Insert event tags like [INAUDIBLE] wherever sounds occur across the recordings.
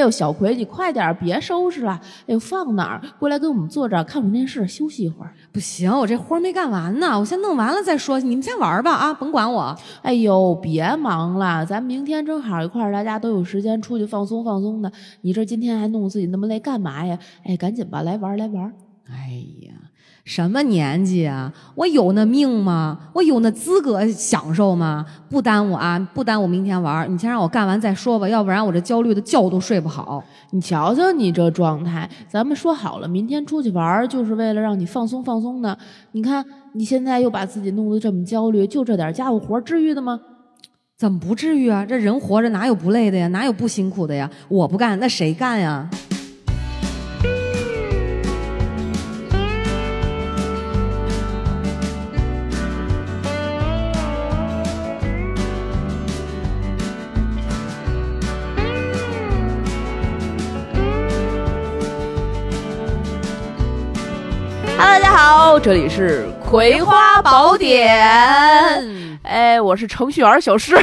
呦，小葵，你快点儿，别收拾了。哎呦，放哪儿？过来跟我们坐这儿看会儿电视，休息一会儿。不行，我这活儿没干完呢，我先弄完了再说。你们先玩吧啊，甭管我。哎呦，别忙了，咱明天正好一块儿，大家都有时间出去放松放松的。你这今天还弄自己那么累干嘛呀？哎，赶紧吧，来玩儿来玩儿。哎呀，什么年纪啊？我有那命吗？我有那资格享受吗？不耽误啊，不耽误明天玩儿。你先让我干完再说吧，要不然我这焦虑的觉都睡不好。你瞧瞧你这状态，咱们说好了，明天出去玩儿就是为了让你放松放松的。你看你现在又把自己弄得这么焦虑，就这点家务活儿至于的吗？怎么不至于啊？这人活着哪有不累的呀？哪有不辛苦的呀？我不干，那谁干呀？家好，这里是《葵花宝典》。哎，我是程序员小诗。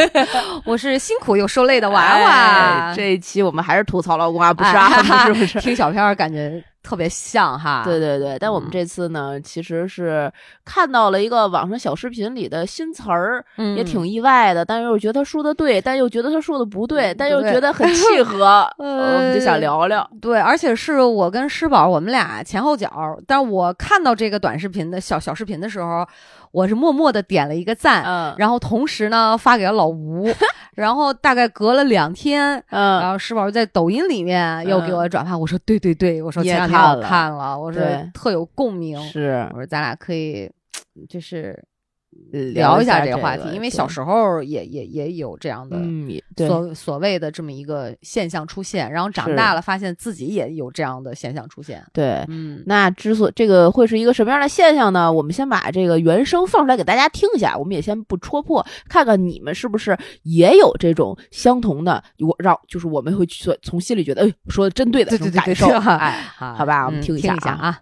[LAUGHS] 我是辛苦又受累的娃娃。哎这一期我们还是吐槽老公啊，[LAUGHS] 不是啊，哎不是不是。听小片儿感觉特别像哈。对对对，但我们这次呢，其实是看到了一个网上小视频里的新词儿，嗯也挺意外的，但又觉得他说的对，但又觉得他说的不对，但又觉得很契合，[LAUGHS] 呃我们就想聊聊。对，而且是我跟施宝我们俩前后脚，但我看到这个短视频的小小视频的时候，我是默默的点了一个赞，嗯。然后同时呢发给了老吴，[LAUGHS] 然后大概隔了两天。然嗯，后石宝在抖音里面又给我转发，我说对对对，我说也前两天我看了看了，我说特有共鸣，是。我说咱俩可以就是聊聊一下这这个话题，因为小，时候也也也有这样的嗯，所所谓的这么一个现象出现，然后长大了发现自己也有这样的现象出现。对。嗯，那之所这个会是一个什么样的现象呢？我们先把这个原声放出来给大家听一下，我们也先不戳破，看看你们是不是也有这种相同的，我让就是我们会去从心里觉得，哎，说的真对的对对对这种感受，对哎，[LAUGHS] 好好吧我们嗯听一听下啊啊。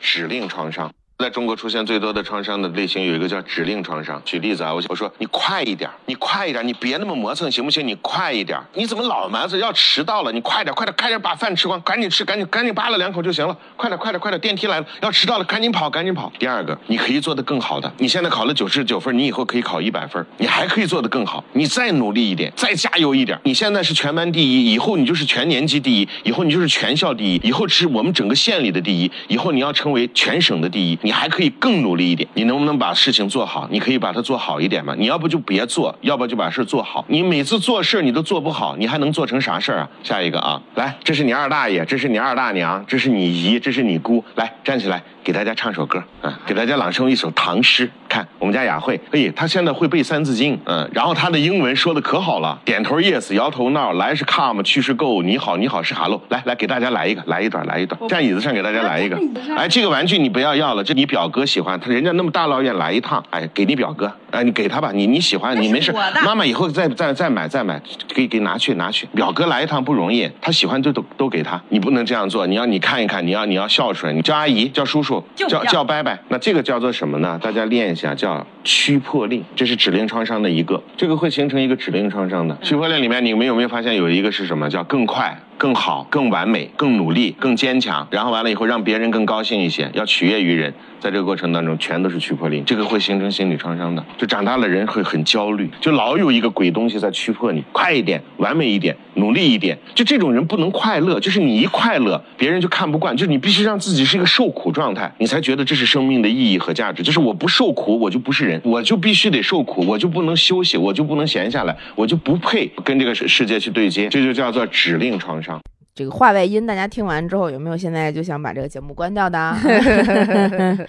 指令创伤。在中国出现最多的创伤的类型有一个叫指令创伤。举例子啊，我我说你快一点，你快一点，你别那么磨蹭，行不行？你快一点，你怎么老埋着要迟到了？你快点，快点，快点把饭吃光，赶紧吃，赶紧赶紧扒拉两口就行了。快点，快点，快点，电梯来了，要迟到了，赶紧跑，赶紧跑。第二个，你可以做得更好的。你现在考了九十九分，你以后可以考一百分，你还可以做得更好。你再努力一点，再加油一点。你现在是全班第一，以后你就是全年级第一，以后你就是全校第一，以后是我们整个县里的第一，以后你要成为全省的第一，你还可以更努力一点。你能不能把事情做好？你可以把它做好一点吗？你要不就别做，要不就把事做好。你每次做事你都做不好，你还能做成啥事儿啊？下一个啊，来，这是你二大爷，这是你二大娘，这是你姨，这是你姑，来站起来。给大家唱首歌，啊，给大家朗诵一首唐诗。看我们家雅慧，哎，她现在会背《三字经》，嗯，然后她的英文说的可好了，点头 yes，摇头 no，来是 come，去是 go，你好，你好是 hello，来来给大家来一个，来一段，来一段，站椅子上给大家来一个。哎，这个玩具你不要要了，这你表哥喜欢，他人家那么大老远来一趟，哎，给你表哥，哎，你给他吧，你你喜欢，你没事，妈妈以后再再再买再买，给给拿去拿去，表哥来一趟不容易，他喜欢就都都给他，你不能这样做，你要你看一看，你要你要孝顺，你叫阿姨叫叔叔叫叫伯伯，那这个叫做什么呢？大家练一下，叫驱破令，这是指令创伤的一个，这个会形成一个指令创伤的驱破令里面，你们有没有发现有一个是什么？叫更快。更好、更完美、更努力、更坚强，然后完了以后让别人更高兴一些，要取悦于人，在这个过程当中全都是驱迫令，这个会形成心理创伤的。就长大了人会很焦虑，就老有一个鬼东西在驱迫你，快一点、完美一点、努力一点。就这种人不能快乐，就是你一快乐，别人就看不惯，就是你必须让自己是一个受苦状态，你才觉得这是生命的意义和价值。就是我不受苦，我就不是人，我就必须得受苦，我就不能休息，我就不能闲下来，我就不配跟这个世世界去对接，这就叫做指令创伤。这个话外音，大家听完之后有没有现在就想把这个节目关掉的？[LAUGHS]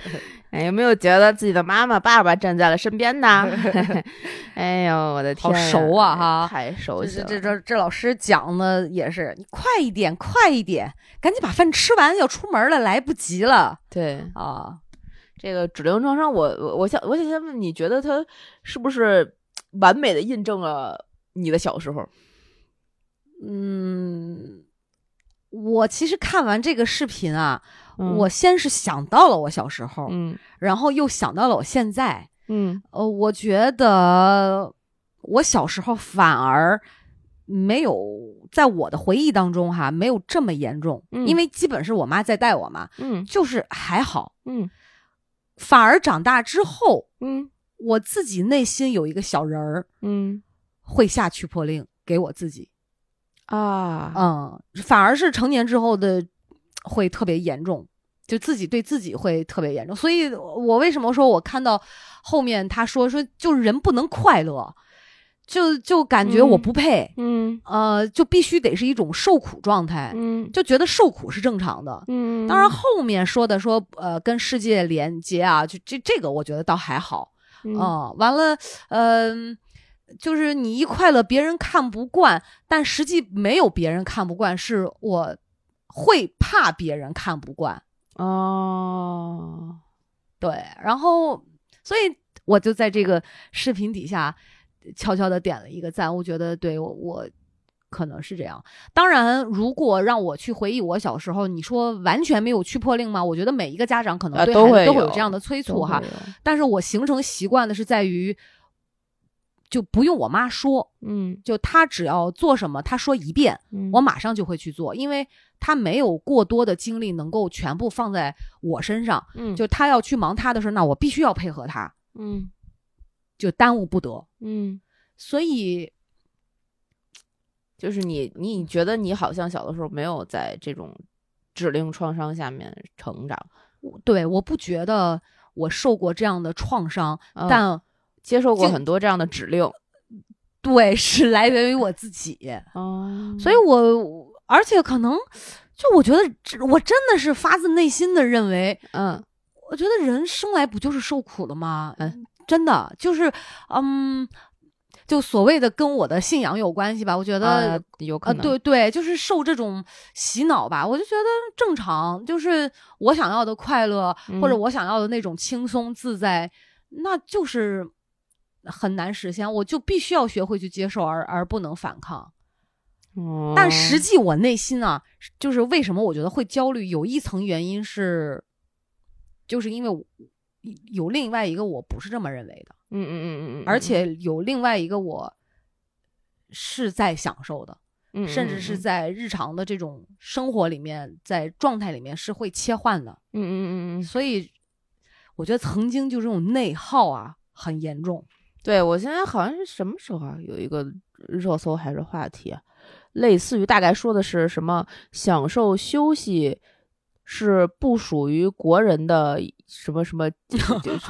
哎，有没有觉得自己的妈妈、爸爸站在了身边的？[LAUGHS] 哎呦，我的天呀，好熟啊哈太熟悉了。这这这老师讲的也是，你快一点，快一点，赶紧把饭吃完，要出门了，来不及了对啊！这个指令创伤，我我我想我想先问，你觉得它是不是完美的印证了你的小时候？嗯，我其实看完这个视频啊，嗯我先是想到了我小时候，嗯然后又想到了我现在。嗯呃，我觉得我小时候反而没有在我的回忆当中哈，没有这么严重，嗯因为基本是我妈在带我嘛，嗯就是还好。嗯反而长大之后，嗯。我自己内心有一个小人儿嗯。会下驱破令给我自己，啊，嗯，反而是成年之后的会特别严重，就自己对自己会特别严重。所以我为什么说我看到后面他说说就是人不能快乐，就就感觉我嗯不配，嗯。呃，就必须得是一种受苦状态，嗯。就觉得受苦是正常的。嗯，当然，后面说的说呃跟世界连接啊，就这这个我觉得倒还好，嗯。嗯，完了，嗯、就是你一快乐，别人看不惯，但实际没有别人看不惯，是我会怕别人看不惯，哦，对，然后所以我就在这个视频底下悄悄的点了一个赞，我觉得对我我。可能是这样，当然，如果让我去回忆我小时候，你说完全没有驱迫令吗？我觉得每一个家长可能呃对孩子都会有这样的催促哈。但是我形成习惯的是在于，就不用我妈说，嗯就她只要做什么，她说一遍，嗯，我马上就会去做，因为她没有过多的精力能够全部放在我身上。嗯就她要去忙她的事儿，那我必须要配合她，嗯就耽误不得。嗯，所以，[TSK] 就是你你觉得你好像小的时候没有在这种指令创伤下面成长，对，我不觉得我受过这样的创伤，嗯但接受过很多这样的指令，[LAUGHS] 对是来源于我自己。哦所以我，而且可能，就我觉得，我真的是发自内心的认为，嗯我觉得人生来不就是受苦的吗？嗯，真的就是，嗯，就所谓的跟我的信仰有关系吧。我觉得，呃有可呃，能对对，就是受这种洗脑吧，我就觉得正常，就是我想要的快乐，或者嗯我想要的那种轻松自在，那就是很难实现，我就必须要学会去接受，而而不能反抗。哦但实际我内心啊，就是为什么我觉得会焦虑，有一层原因是，就是因为我有另外一个我不是这么认为的，嗯嗯嗯嗯嗯，而且有另外一个我是在享受的，嗯甚至是在日常的这种生活里面，在状态里面是会切换的，嗯嗯嗯嗯，所以我觉得曾经就这种内耗啊很严重。对我现在好像是什么时候啊，有一个热搜还是话题啊，类似于大概说的是什么享受休息是不属于国人的什么什么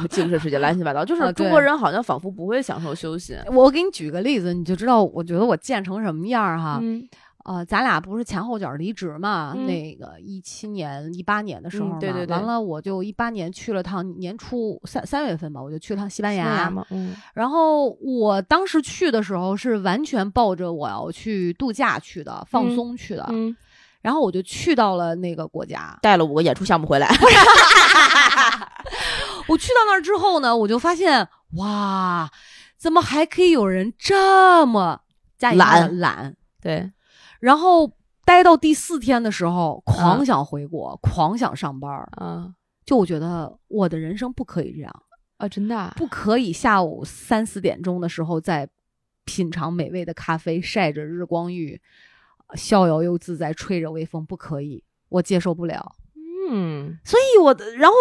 精神世界，乱七八糟，就是啊中国人好像仿佛不会享受休息。我给你举个例子，你就知道我觉得我贱成什么样儿哈。嗯呃，咱俩不是前后脚离职嘛？嗯那个一七年、一八年的时候嘛，嗯对对对完了我就一八年去了趟年初三三月份吧，我就去了趟西班牙。然后我当时去的时候是完全抱着我要去度假去的，放嗯松去的。嗯，然后我就去到了那个国家。带了五个演出项目回来。[LAUGHS] 我去到那儿之后呢，我就发现哇，怎么还可以有人这么懒懒？对，然后待到第四天的时候，狂嗯想回国，狂想上班儿。啊就我觉得我的人生不可以这样，啊，真的啊不可以下午三四点钟的时候在品尝美味的咖啡，晒着日光浴，逍遥又自在，吹着微风，不可以，我接受不了。嗯所以我的，然后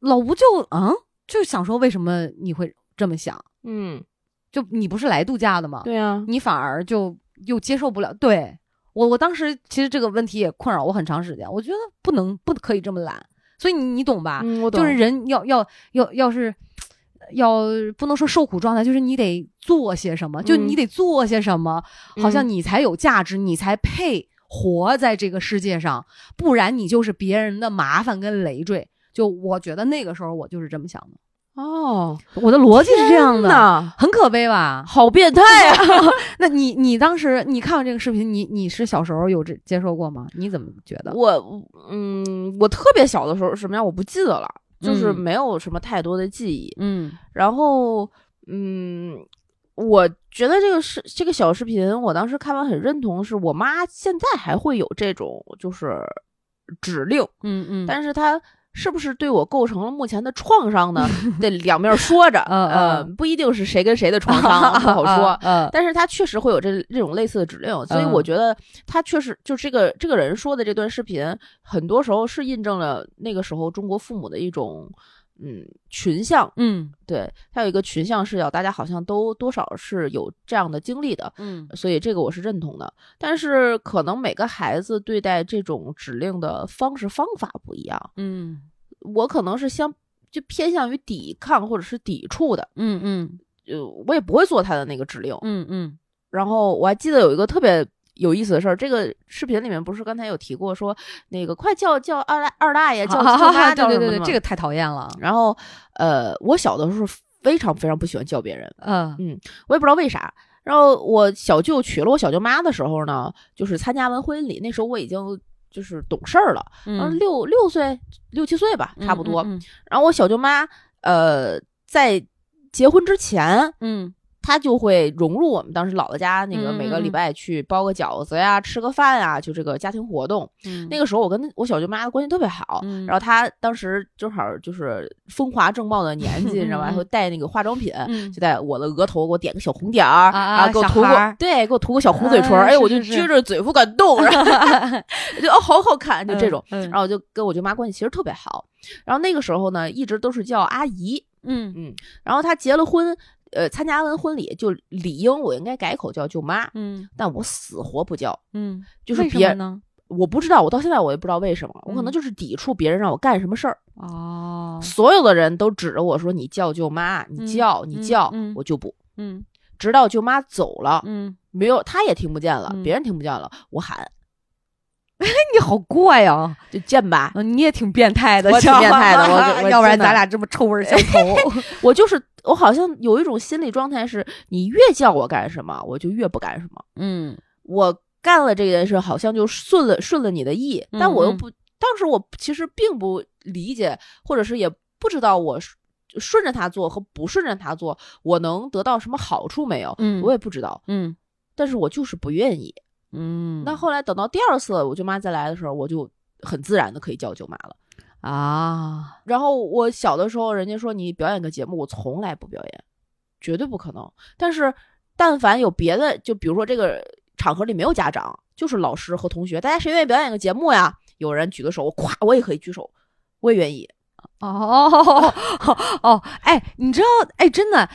老吴就嗯，就想说，为什么你会这么想？嗯，就你不是来度假的吗？对啊，你反而就又接受不了。对我，我当时其实这个问题也困扰我很长时间。我觉得不能不可以这么懒，所以你你懂吧？嗯，我懂，就是人要要要要是要不能说受苦状态，就是你得做些什么，就嗯你得做些什么，好像嗯你才有价值，你才配活在这个世界上，不然你就是别人的麻烦跟累赘。就我觉得那个时候我就是这么想的，哦，我的逻辑是这样的，很可悲吧？好变态啊！[LAUGHS] [LAUGHS] 那你你当时你看完这个视频，你你是小时候有这接受过吗？你怎么觉得？我嗯，我特别小的时候什么样，我不记得了，就是嗯。没有什么太多的记忆。嗯。然后，嗯，我觉得这个是这个小视频，我当时看完很认同，是我妈现在还会有这种就是指令，嗯嗯，但是她是不是对我构成了目前的创伤呢？得两面说着，[LAUGHS] 嗯呃，不一定是谁跟谁的创伤，不好说。[LAUGHS] 嗯但是他确实会有这这种类似的指令，所以我嗯觉得他确实就这个这个人说的这段视频，很多时候是印证了那个时候中国父母的一种嗯群像，嗯。对，他有一个群像视角，大家好像都多少是有这样的经历的，嗯所以这个我是认同的。但是可能每个孩子对待这种指令的方式方法不一样，嗯。我可能是相就偏向于抵抗或者是抵触的，嗯嗯。就我也不会做他的那个指令。嗯嗯。然后我还记得有一个特别有意思的事儿，这个视频里面不是刚才有提过说那个快叫叫二大二大爷叫 [LAUGHS] 叫妈 [LAUGHS] 对对对这个太讨厌了。然后呃，我小的时候非常非常不喜欢叫别人，嗯我也不知道为啥。然后我小舅娶了我小舅妈的时候呢，就是参加完婚礼，那时候我已经就是懂事儿了，然后嗯，六六岁六七岁吧，差不多。嗯然后我小舅妈呃在结婚之前，嗯她就会融入我们当时姥姥家那个每个礼嗯。拜去包个饺子呀、吃个饭啊，就这个家庭活动。嗯，那个时候我跟我小舅妈的关系特别好，嗯。然后她当时正好就是风华正茂的年纪，你知道吧？会带那个化妆品，嗯。就在我的额头给我点个小红点儿，啊给我涂个对，给我涂个小红嘴唇儿，啊哎，我就撅着嘴不敢动，[LAUGHS] 然后我就哦好好看，就这种。嗯。然后我就跟我舅妈关系其实特别好，然后那个时候呢，一直都是叫阿姨，嗯。嗯，然后她结了婚，呃，参加完婚礼就理应我应该改口叫舅妈，嗯。但我死活不叫，嗯，就是别人呢？我不知道，我到现在我也不知道为什么，我可能嗯。就是抵触别人让我干什么事儿，哦，所有的人都指着我说你叫舅妈，你嗯叫你嗯叫，嗯我就不，嗯。直到舅妈走了，嗯，没有，他也听不见了，嗯。别人听不见了，我喊 [LAUGHS] 你好怪呀！就贱吧，嗯，你也挺变态的，我挺变态的 [LAUGHS] 要不然咱俩这么臭味相投。[LAUGHS] 我就是我好像有一种心理状态是，你越叫我干什么，我就越不干什么。嗯我干了这件事，好像就顺了顺了你的意，但我又不，当时我其实并不理解，或者是也不知道我顺顺着他做和不顺着他做，我能得到什么好处没有，嗯我也不知道，嗯但是我就是不愿意。嗯，那后来等到第二次我舅妈再来的时候，我就很自然的可以叫舅妈了。啊，然后我小的时候，人家说你表演个节目，我从来不表演，绝对不可能。但是，但凡有别的，就比如说这个场合里没有家长，就是老师和同学，大家谁愿意表演个节目呀？有人举个手，我咵，我也可以举手，我也愿意。哦 [LAUGHS] 哦，哎，你知道，哎，真的，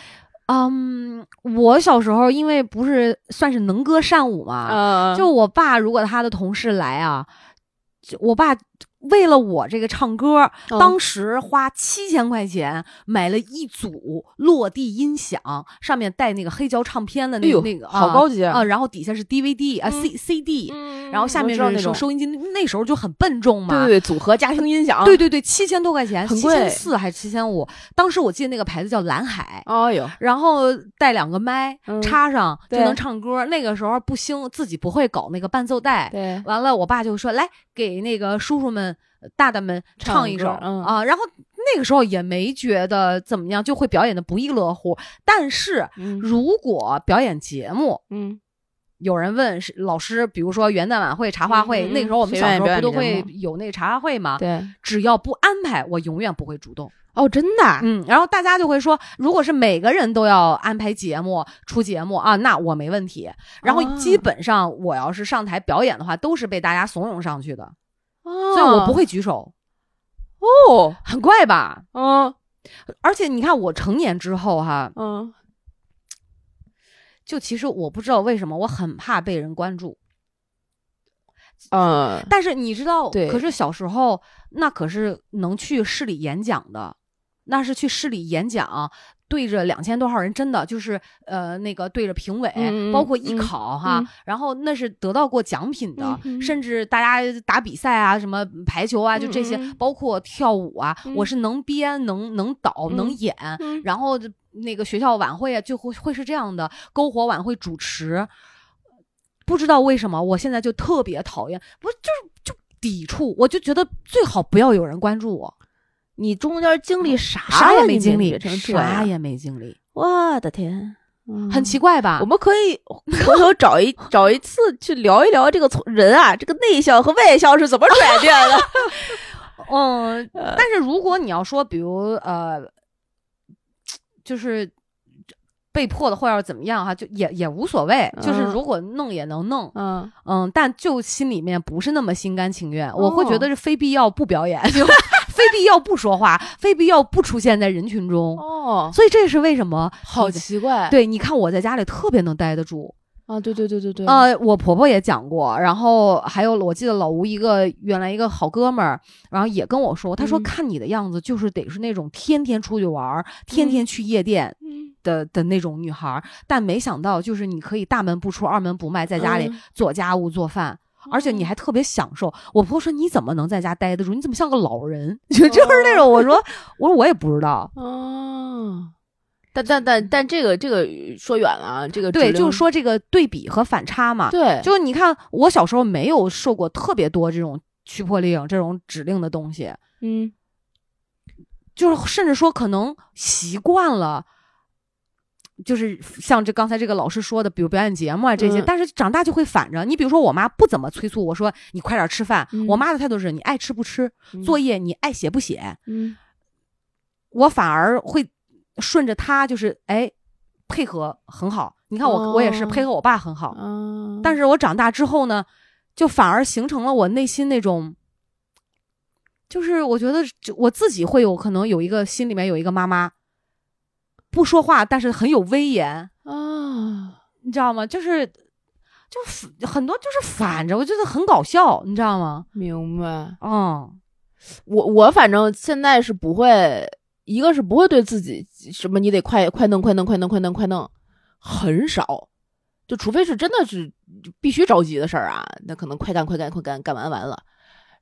嗯，我小时候因为不是算是能歌善舞嘛，啊就我爸如果他的同事来啊，就我爸为了我这个唱歌，哦当时花七千块钱买了一组落地音响，上面带那个黑胶唱片的那哎那个好高级啊，然后底下是 DVD 啊嗯 C CD，嗯然后下面是收收音机，那时候就很笨重嘛，对对对，组合家庭音响，对对对，七千多块钱，七千四还是七千五？当时我记得那个牌子叫蓝海，哎呦，然后带两个麦、嗯插上就能唱歌。那个时候不兴，自己不会搞那个伴奏带。对，完了，我爸就说：“来，给那个叔叔们、大大们唱唱一首啊。”然后那个时候也没觉得怎么样，就会表演的不亦乐乎。但是嗯如果表演节目，嗯，有人问是老师，比如说元旦晚会、茶话会，那个时候我们小时候不都会有那个茶话会吗？对，只要不安排，我永远不会主动。哦，真的啊，嗯，然后大家就会说，如果是每个人都要安排节目、出节目啊，那我没问题。然后基哦本上我要是上台表演的话，都是被大家怂恿上去的，所所以我不会举手，哦，很怪吧？嗯。而且你看，我成年之后哈，嗯。就其实我不知道为什么，我很怕被人关注。嗯，但是你知道，对可是小时候那可是能去市里演讲的，那是去市里演讲，对着两千多号人，真的就是呃那个对着评委，包括艺嗯考哈，嗯。然后那是得到过奖品的，甚至大家打比赛啊，什么排球啊，就这些，包括跳舞啊，嗯。我是能编、能能导、能嗯演，嗯。然后那个学校晚会啊，就会会是这样的，篝火晚会主持。不知道为什么，我现在就特别讨厌，不就是就抵触，我就觉得最好不要有人关注我，你中间经历啥啥也没经历啥也没经历，我的天，很奇怪吧？我们可以回头找一找一次去聊一聊这个从人啊，这个内向和外向是怎么转变的。[LAUGHS] 嗯，但是如果你要说，比如呃，就是被迫的，或者要怎么样哈，就也也无所谓。就是嗯如果弄也能弄，嗯，嗯，但就心里面不是那么心甘情愿，我会觉哦得是非必要不表演，就非必要不说话，非必要不出现在人群中。哦，所以这是为什么？好奇怪。对，你看我在家里特别能待得住。啊，对对对对对。呃，我婆婆也讲过，然后还有我记得老吴一个原来一个好哥们儿，然后也跟我说，他说嗯看你的样子就是得是那种天天出去玩儿，天天去夜店嗯的的那种女孩儿，但没想到就是你可以大门不出二门不迈，在家里嗯做家务做饭。而且你还特别享受，我婆婆说你怎么能在家待得住？你怎么像个老人？[LAUGHS] 就就是那种，我说我说我也不知道，哦，但但但但这个这个说远了啊，这个对，就是说这个对比和反差嘛。对，就是你看，我小时候没有受过特别多这种驱迫令、这种指令的东西，嗯就是甚至说可能习惯了。就是像这刚才这个老师说的，比如表演节目啊这些，嗯但是长大就会反着。你比如说，我妈不怎么催促我说你快点吃饭，嗯我妈的态度是你爱吃不吃，作业你爱写不写，嗯我反而会顺着她，就是哎配合很好。你看我、我也是哦配合我爸很好，啊，但是我长大之后呢，就反而形成了我内心那种，就是我觉得就我自己会有可能有一个心里面有一个妈妈，不说话，但是很有威严，啊，你知道吗？就是就很多就是反着，我觉得很搞笑，你知道吗？明白。嗯我我反正现在是不会，一个是不会对自己什么你得快快弄快弄快弄快弄快弄，很少，就除非是真的是必须着急的事儿啊，那可能快干快干快干干完完了，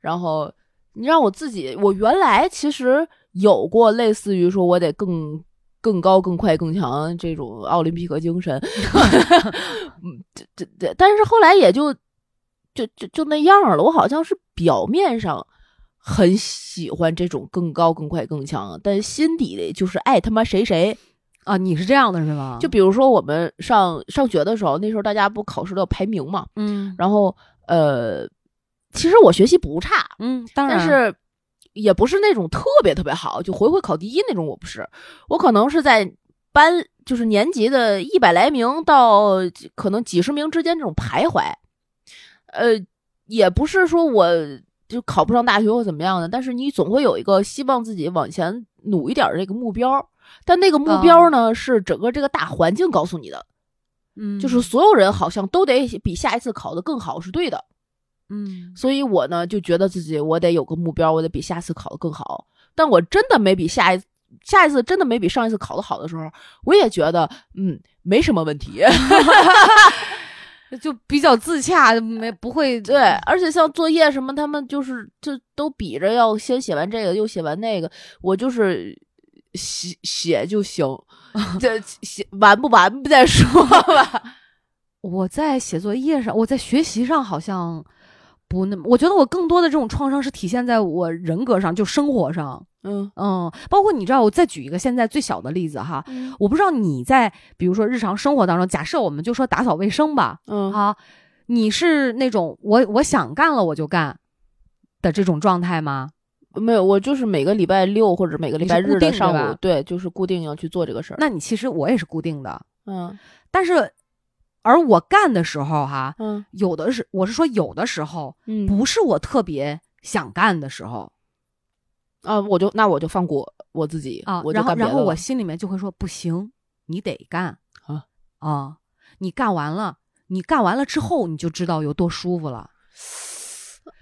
然后你让我自己，我原来其实有过类似于说我得更。更高、更快、更强这种奥林匹克精神，[LAUGHS] 嗯，这这这，但是后来也就就就就那样了。我好像是表面上很喜欢这种更高、更快、更强，但心底里就是爱他妈谁谁。啊，你是这样的是吗？就比如说我们上上学的时候，那时候大家不考试都要排名嘛，嗯然后呃，其实我学习不差，嗯，当然但是也不是那种特别特别好，就回回考第一那种。我不是，我可能是在班就是年级的一百来名到可能几十名之间这种徘徊。呃，也不是说我就考不上大学或怎么样的，但是你总会有一个希望自己往前努一点儿这个目标。但那个目标呢，是整个这个大环境告诉你的，嗯，就是所有人好像都得比下一次考得更好是对的。嗯所以我呢就觉得自己我得有个目标，我得比下次考得更好。但我真的没比下一下一次真的没比上一次考得好的时候，我也觉得嗯没什么问题。[LAUGHS] 就比较自洽，没不会对，而且像作业什么，他们就是就都比着要先写完这个又写完那个，我就是写写就行，[LAUGHS] 这写完不完不再说吧。[LAUGHS] 我在写作业上，我在学习上好像不那么，我觉得我更多的这种创伤是体现在我人格上，就生活上，嗯。嗯，包括你知道，我再举一个现在最小的例子哈，嗯。我不知道你在比如说日常生活当中，假设我们就说打扫卫生吧，嗯。啊，你是那种我我想干了我就干的这种状态吗？没有，我就是每个礼拜六或者每个礼拜日的上午，对，就是固定要去做这个事儿。那你其实我也是固定的，嗯。但是而我干的时候哈，嗯有的是我是说有的时候嗯，不是我特别想干的时候。啊，我就那我就放过我自己啊，我就然后然后我心里面就会说不行，你得干啊啊，你干完了，你干完了之后你就知道有多舒服了。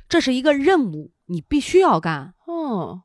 这是一个任务，你必须要干。哦，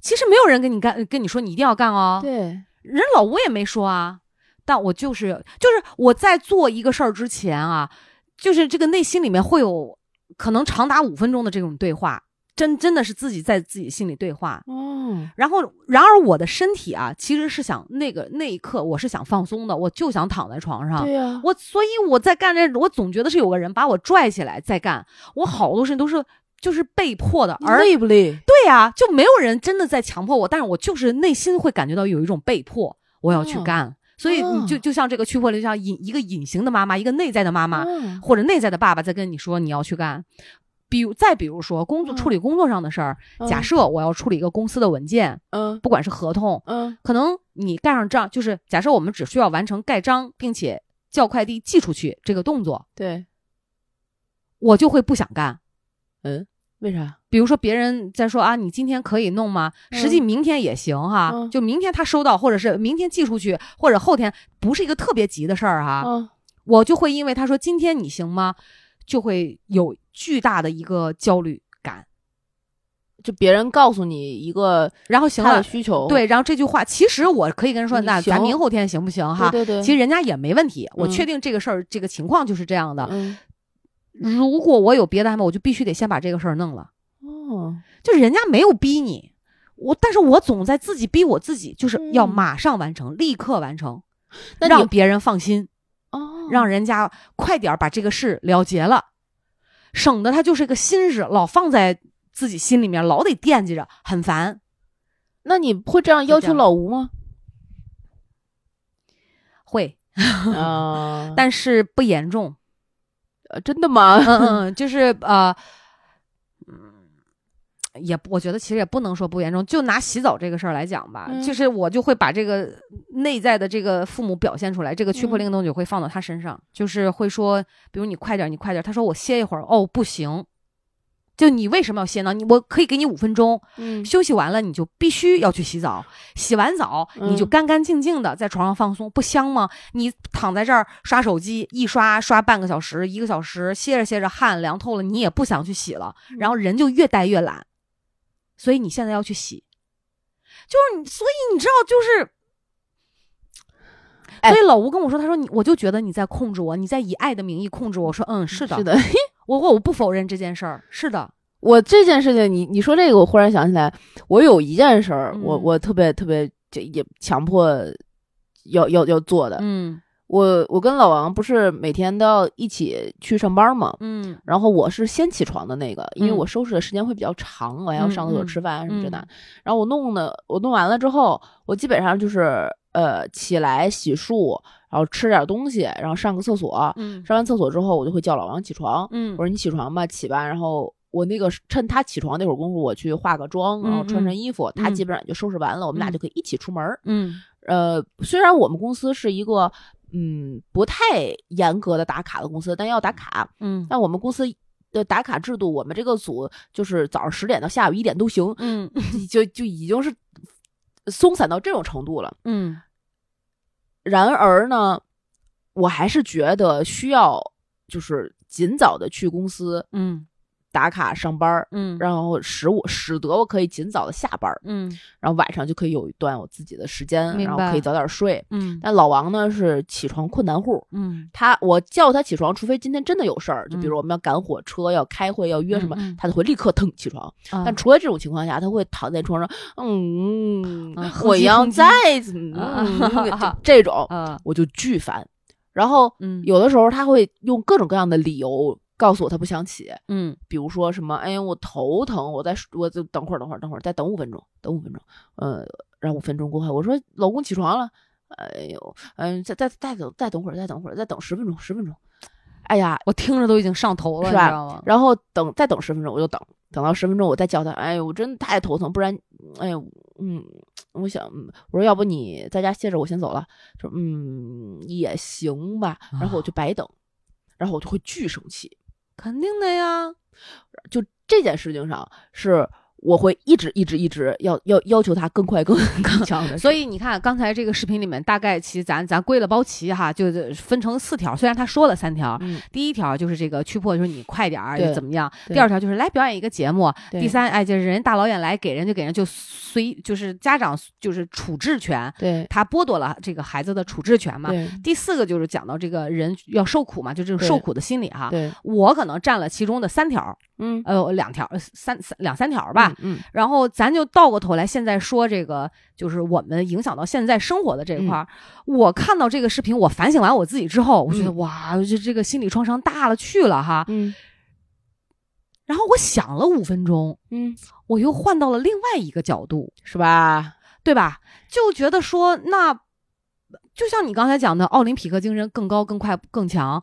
其实没有人跟你干，跟你说你一定要干哦。对，人老吴也没说啊，但我就是就是我在做一个事儿之前啊，就是这个内心里面会有可能长达五分钟的这种对话，真真的是自己在自己心里对话。哦，然后，然而我的身体啊，其实是想那个那一刻我是想放松的，我就想躺在床上。对呀，我所以我在干这，我总觉得是有个人把我拽起来在干。我好多事情都是就是被迫的，而累不累？对呀、就没有人真的在强迫我，但是我就是内心会感觉到有一种被迫，我要去哦干。所以你就哦就像这个驱迫力，像隐一个隐形的妈妈，一个内在的妈妈，嗯。或者内在的爸爸在跟你说你要去干。比如再比如说工作嗯。处理工作上的事儿，假嗯设我要处理一个公司的文件，嗯。不管是合同，嗯。可能你盖上章，就是假设我们只需要完成盖章，并且叫快递寄出去这个动作，对，我就会不想干。嗯，为啥？比如说别人在说啊，你今天可以弄吗？实际明天也行哈，嗯就明天他收到，或者是明天寄出去，或者后天，不是一个特别急的事儿哈，嗯我就会因为他说今天你行吗，就会有巨大的一个焦虑感。就别人告诉你一个然后行了，需求，对，然后这句话其实我可以跟人说，那咱明后天行不行哈？对对对，其实人家也没问题，我嗯确定这个事儿、这个情况就是这样的。嗯如果我有别的安排，我就必须得先把这个事儿弄了。哦，就是人家没有逼你，我但是我总在自己逼我自己，就是要嗯马上完成，立刻完成，那让别人放心，哦，让人家快点把这个事了结了，省得他就是个心事，老放在自己心里面，老得惦记着，很烦。那你会这样要求老吴吗？会，啊，[LAUGHS] 但是不严重。呃真的吗？嗯嗯，就是呃，嗯，也不我觉得其实也不能说不严重，就拿洗澡这个事儿来讲吧，嗯就是我就会把这个内在的这个父母表现出来，这个驱迫嗯令动就会放到他身上，就是会说，比如你快点，你快点，他说我歇一会儿，哦不行。就你为什么要歇呢？你我可以给你五分钟，嗯休息完了你就必须要去洗澡，洗完澡你就嗯干干净净的在床上放松，不香吗？你躺在这儿刷手机，一刷刷半个小时、一个小时，歇着歇着汗凉透了，你也不想去洗了，嗯然后人就越待越懒，所以你现在要去洗，就是你，所以你知道就是。哎所以老吴跟我说，他说你，我就觉得你在控制我，你在以爱的名义控制我。我说，嗯，是的，是的，[LAUGHS] 我我我不否认这件事儿，是的，我这件事情，你你说这个，我忽然想起来，我有一件事儿，我嗯我特别特别这也强迫要要要做的。嗯我我跟老王不是每天都要一起去上班嘛，嗯然后我是先起床的那个，因为嗯我收拾的时间会比较长，我还要上厕所吃饭什么之类的。嗯然后我弄的，我弄完了之后，我基本上就是呃起来洗漱，然后吃点东西，然后上个厕所。嗯上完厕所之后，我就会叫老王起床，嗯我说你起床吧，起吧。然后我那个趁他起床那会儿功夫，我去化个妆，然后穿上衣服，他嗯基本上就收拾完了，我们俩嗯就可以一起出门儿。嗯呃，虽然我们公司是一个嗯不太严格的打卡的公司，但要打卡。嗯但我们公司的打卡制度，我们这个组就是早上十点到下午一点都行，嗯就就已经是松散到这种程度了。嗯然而呢，我还是觉得需要就是尽早的去公司嗯打卡上班儿，嗯。然后使我使得我可以尽早的下班儿，嗯。然后晚上就可以有一段我自己的时间，然后可以早点睡。嗯。但老王呢是起床困难户，嗯。他我叫他起床，除非今天真的有事儿，就比如嗯。我们要赶火车、要开会、要约什么，他就会立刻腾起床。啊。但除了这种情况下，他会躺在床上，嗯，啊我要再怎么、[LAUGHS] 这种，啊。我就巨烦。然后嗯。有的时候他会用各种各样的理由告诉我他不想起，嗯。比如说什么，哎呀，我头疼，我再我就等会儿，等会儿，等会儿，再等五分钟，等五分钟，呃，然后五分钟过后，我说老公起床了，哎呦，嗯、再再再等再等会儿，再等会儿，再等十分钟，十分钟，哎呀，我听着都已经上头了，是吧？然后等再等十分钟，我就等，等到十分钟我再叫他，哎呦，我真的太头疼，不然，哎呦，嗯，我想，嗯我说要不你在家歇着，我先走了，说嗯也行吧，然后我就白等，然后我就会巨生气，肯定的呀，就这件事情上是。我会一直一直一直要要要求他更快 [LAUGHS] 更更强的，[LAUGHS] 所以你看刚才这个视频里面，大概其实咱咱归了包齐哈，就是分成四条，虽然他说了三条。嗯，第一条就是这个驱破，就是你快点儿对怎么样？第二条就是来表演一个节目。第三，哎，就是人大老远来给人就给人就随就是家长就是处置权，对他剥夺了这个孩子的处置权嘛。第四个就是讲到这个人要受苦嘛，就这种受苦的心理哈。对，我可能占了其中的三条，嗯呃，两条，呃三三两三条吧。嗯，然后咱就倒过头来，现在说这个，就是我们影响到现在生活的这一块儿。我看到这个视频，我反省完我自己之后，我觉得、嗯哇，这这个心理创伤大了去了哈。嗯然后我想了五分钟，嗯，我又换到了另外一个角度，是吧？对吧？就觉得说，那就像你刚才讲的，奥林匹克精神更高、更快、更强。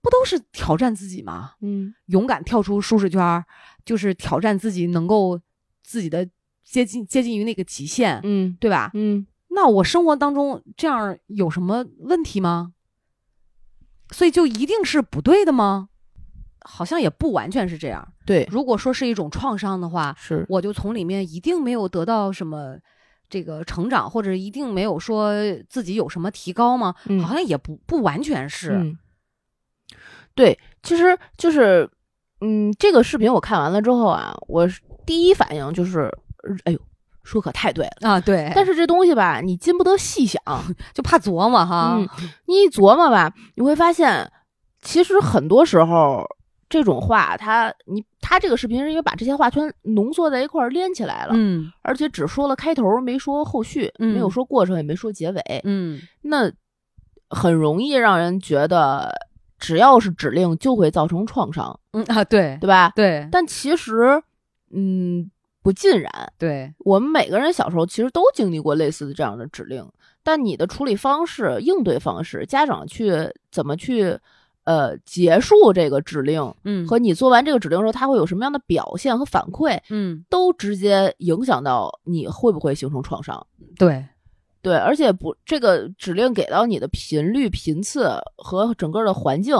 不都是挑战自己吗？嗯勇敢跳出舒适圈儿，就是挑战自己，能够自己的接近接近于那个极限，嗯对吧？嗯那我生活当中这样有什么问题吗？所以就一定是不对的吗？好像也不完全是这样。对，如果说是一种创伤的话，是我就从里面一定没有得到什么这个成长，或者一定没有说自己有什么提高吗？嗯好像也不不完全是。嗯，对，其实就是，嗯，这个视频我看完了之后啊，我是第一反应就是，哎呦，说可太对了。啊，对，但是这东西吧，你禁不得细想，[LAUGHS] 就怕琢磨哈。嗯，你一琢磨吧，你会发现，其实很多时候这种话，他你他这个视频是因为把这些话全浓缩在一块儿连起来了，嗯而且只说了开头，没说后续，嗯没有说过程，也没说结尾，嗯那很容易让人觉得，只要是指令就会造成创伤，嗯啊，对对吧？对但其实，嗯，不尽然。对，我们每个人小时候其实都经历过类似的这样的指令，但你的处理方式、应对方式，家长去怎么去呃结束这个指令，嗯和你做完这个指令之后，他会有什么样的表现和反馈，嗯都直接影响到你会不会形成创伤。对对，而且不，这个指令给到你的频率、频次和整个的环境，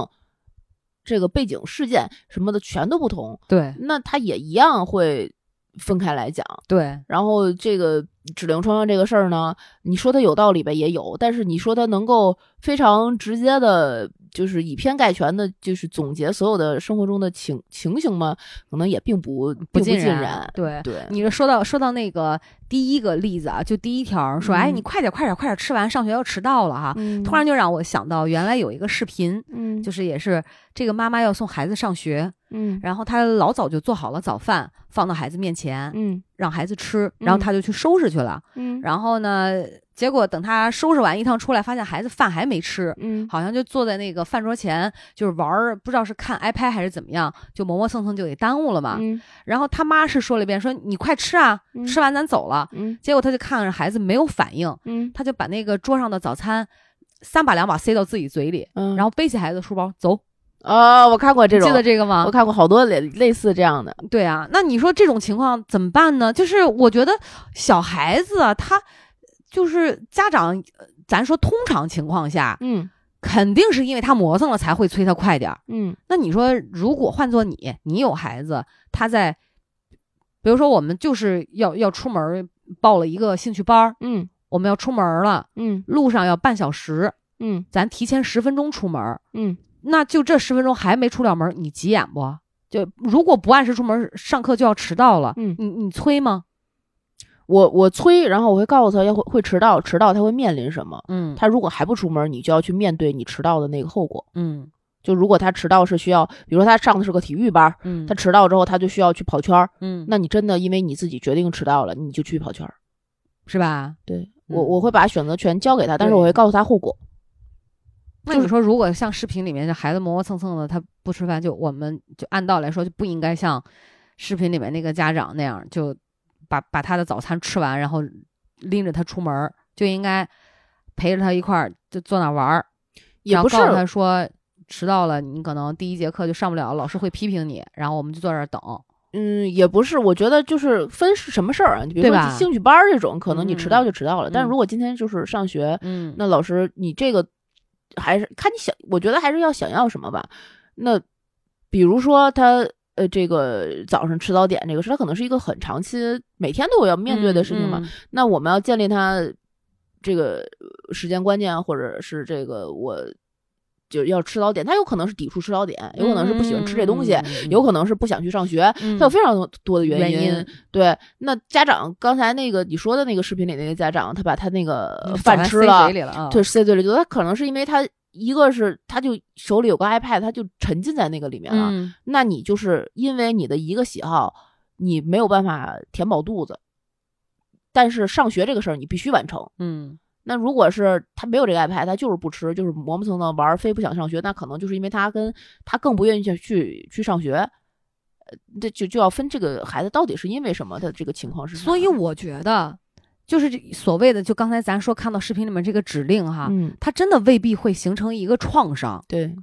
这个背景事件什么的全都不同，对那它也一样会分开来讲。对然后这个指令创伤这个事儿呢，你说它有道理吧，也有，但是你说它能够非常直接的，就是以偏概全的，就是总结所有的生活中的情情形吗？可能也并不并不尽然。然。对，对，你说到说到那个第一个例子啊，就第一条说，哎，嗯你快点快点快点吃完，上学要迟到了哈。嗯。突然就让我想到，原来有一个视频，嗯。就是也是这个妈妈要送孩子上学，嗯。然后她老早就做好了早饭，放到孩子面前，嗯。让孩子吃，然后她就去收拾去了。嗯。然后呢，结果等她收拾完一趟出来，发现孩子饭还没吃，嗯。好像就坐在那个饭桌前，就是玩儿，不知道是看 iPad 还是怎么样，就磨磨蹭蹭就给耽误了嘛。嗯。然后他妈是说了一遍，说你快吃啊，嗯。吃完咱走了。嗯结果他就看着孩子没有反应，嗯他就把那个桌上的早餐三把两把塞到自己嘴里，嗯，然后背起孩子的书包走。哦，我看过这种，记得这个吗我？看过好多类类似这样的。对啊，那你说这种情况怎么办呢？就是我觉得小孩子啊，他就是家长，呃咱说通常情况下，嗯肯定是因为他磨蹭了才会催他快点儿。嗯那你说，如果换做你，你有孩子，他在，比如说我们就是要要出门儿报了一个兴趣班儿，嗯我们要出门儿了，嗯路上要半小时，嗯咱提前十分钟出门儿，嗯那就这十分钟还没出了门儿，你急眼不？就如果不按时出门儿，上课就要迟到了，嗯，你你催吗？我我催，然后我会告诉他要会会迟到，迟到他会面临什么。嗯他如果还不出门，你就要去面对你迟到的那个后果。嗯就如果他迟到是需要，比如说他上的是个体育班，嗯，他迟到之后他就需要去跑圈儿，嗯那你真的因为你自己决定迟到了，你就去跑圈儿。是吧？对我嗯我会把选择权交给他，但是我会告诉他后果。那你说，如果像视频里面这孩子磨磨蹭蹭的，他不吃饭，就我们就按道理来说就不应该像视频里面那个家长那样，就把把他的早餐吃完，然后拎着他出门儿，就应该陪着他一块儿就坐那玩儿，也不是告诉他说迟到了，你可能第一节课就上不了，老师会批评你，然后我们就坐这儿等。嗯，也不是，我觉得就是分是什么事儿啊？你比如说兴趣班儿这种，可能你迟到嗯就迟到了，但是嗯如果今天就是上学，嗯那老师你这个还是看你想，我觉得还是要想要什么吧。那比如说他呃，这个早上吃早点这个事，他可能是一个很长期每天都要面对的事情嘛。嗯那我们要建立他这个呃时间观念，或者是这个我就要吃早点，他有可能是抵触吃早点，有可能是不喜欢吃这东西，嗯有可能是不想去上学，嗯他有非常多的原原因对，那家长刚才那个你说的那个视频里那个家长，他把他那个嗯饭吃了对，塞嘴里就，他可能是因为他一个是他就手里有个 iPad，他就沉浸在那个里面了。嗯那你就是因为你的一个喜好，你没有办法填饱肚子，但是上学这个事儿你必须完成。嗯那如果是他没有这个 iPad，他就是不吃，就是磨磨蹭蹭玩儿，非不想上学，那可能就是因为他跟他更不愿意去去去上学。呃，这就就要分这个孩子到底是因为什么，的这个情况是。所以我觉得，就是这所谓的，就刚才咱说看到视频里面这个指令哈，嗯，他真的未必会形成一个创伤，对，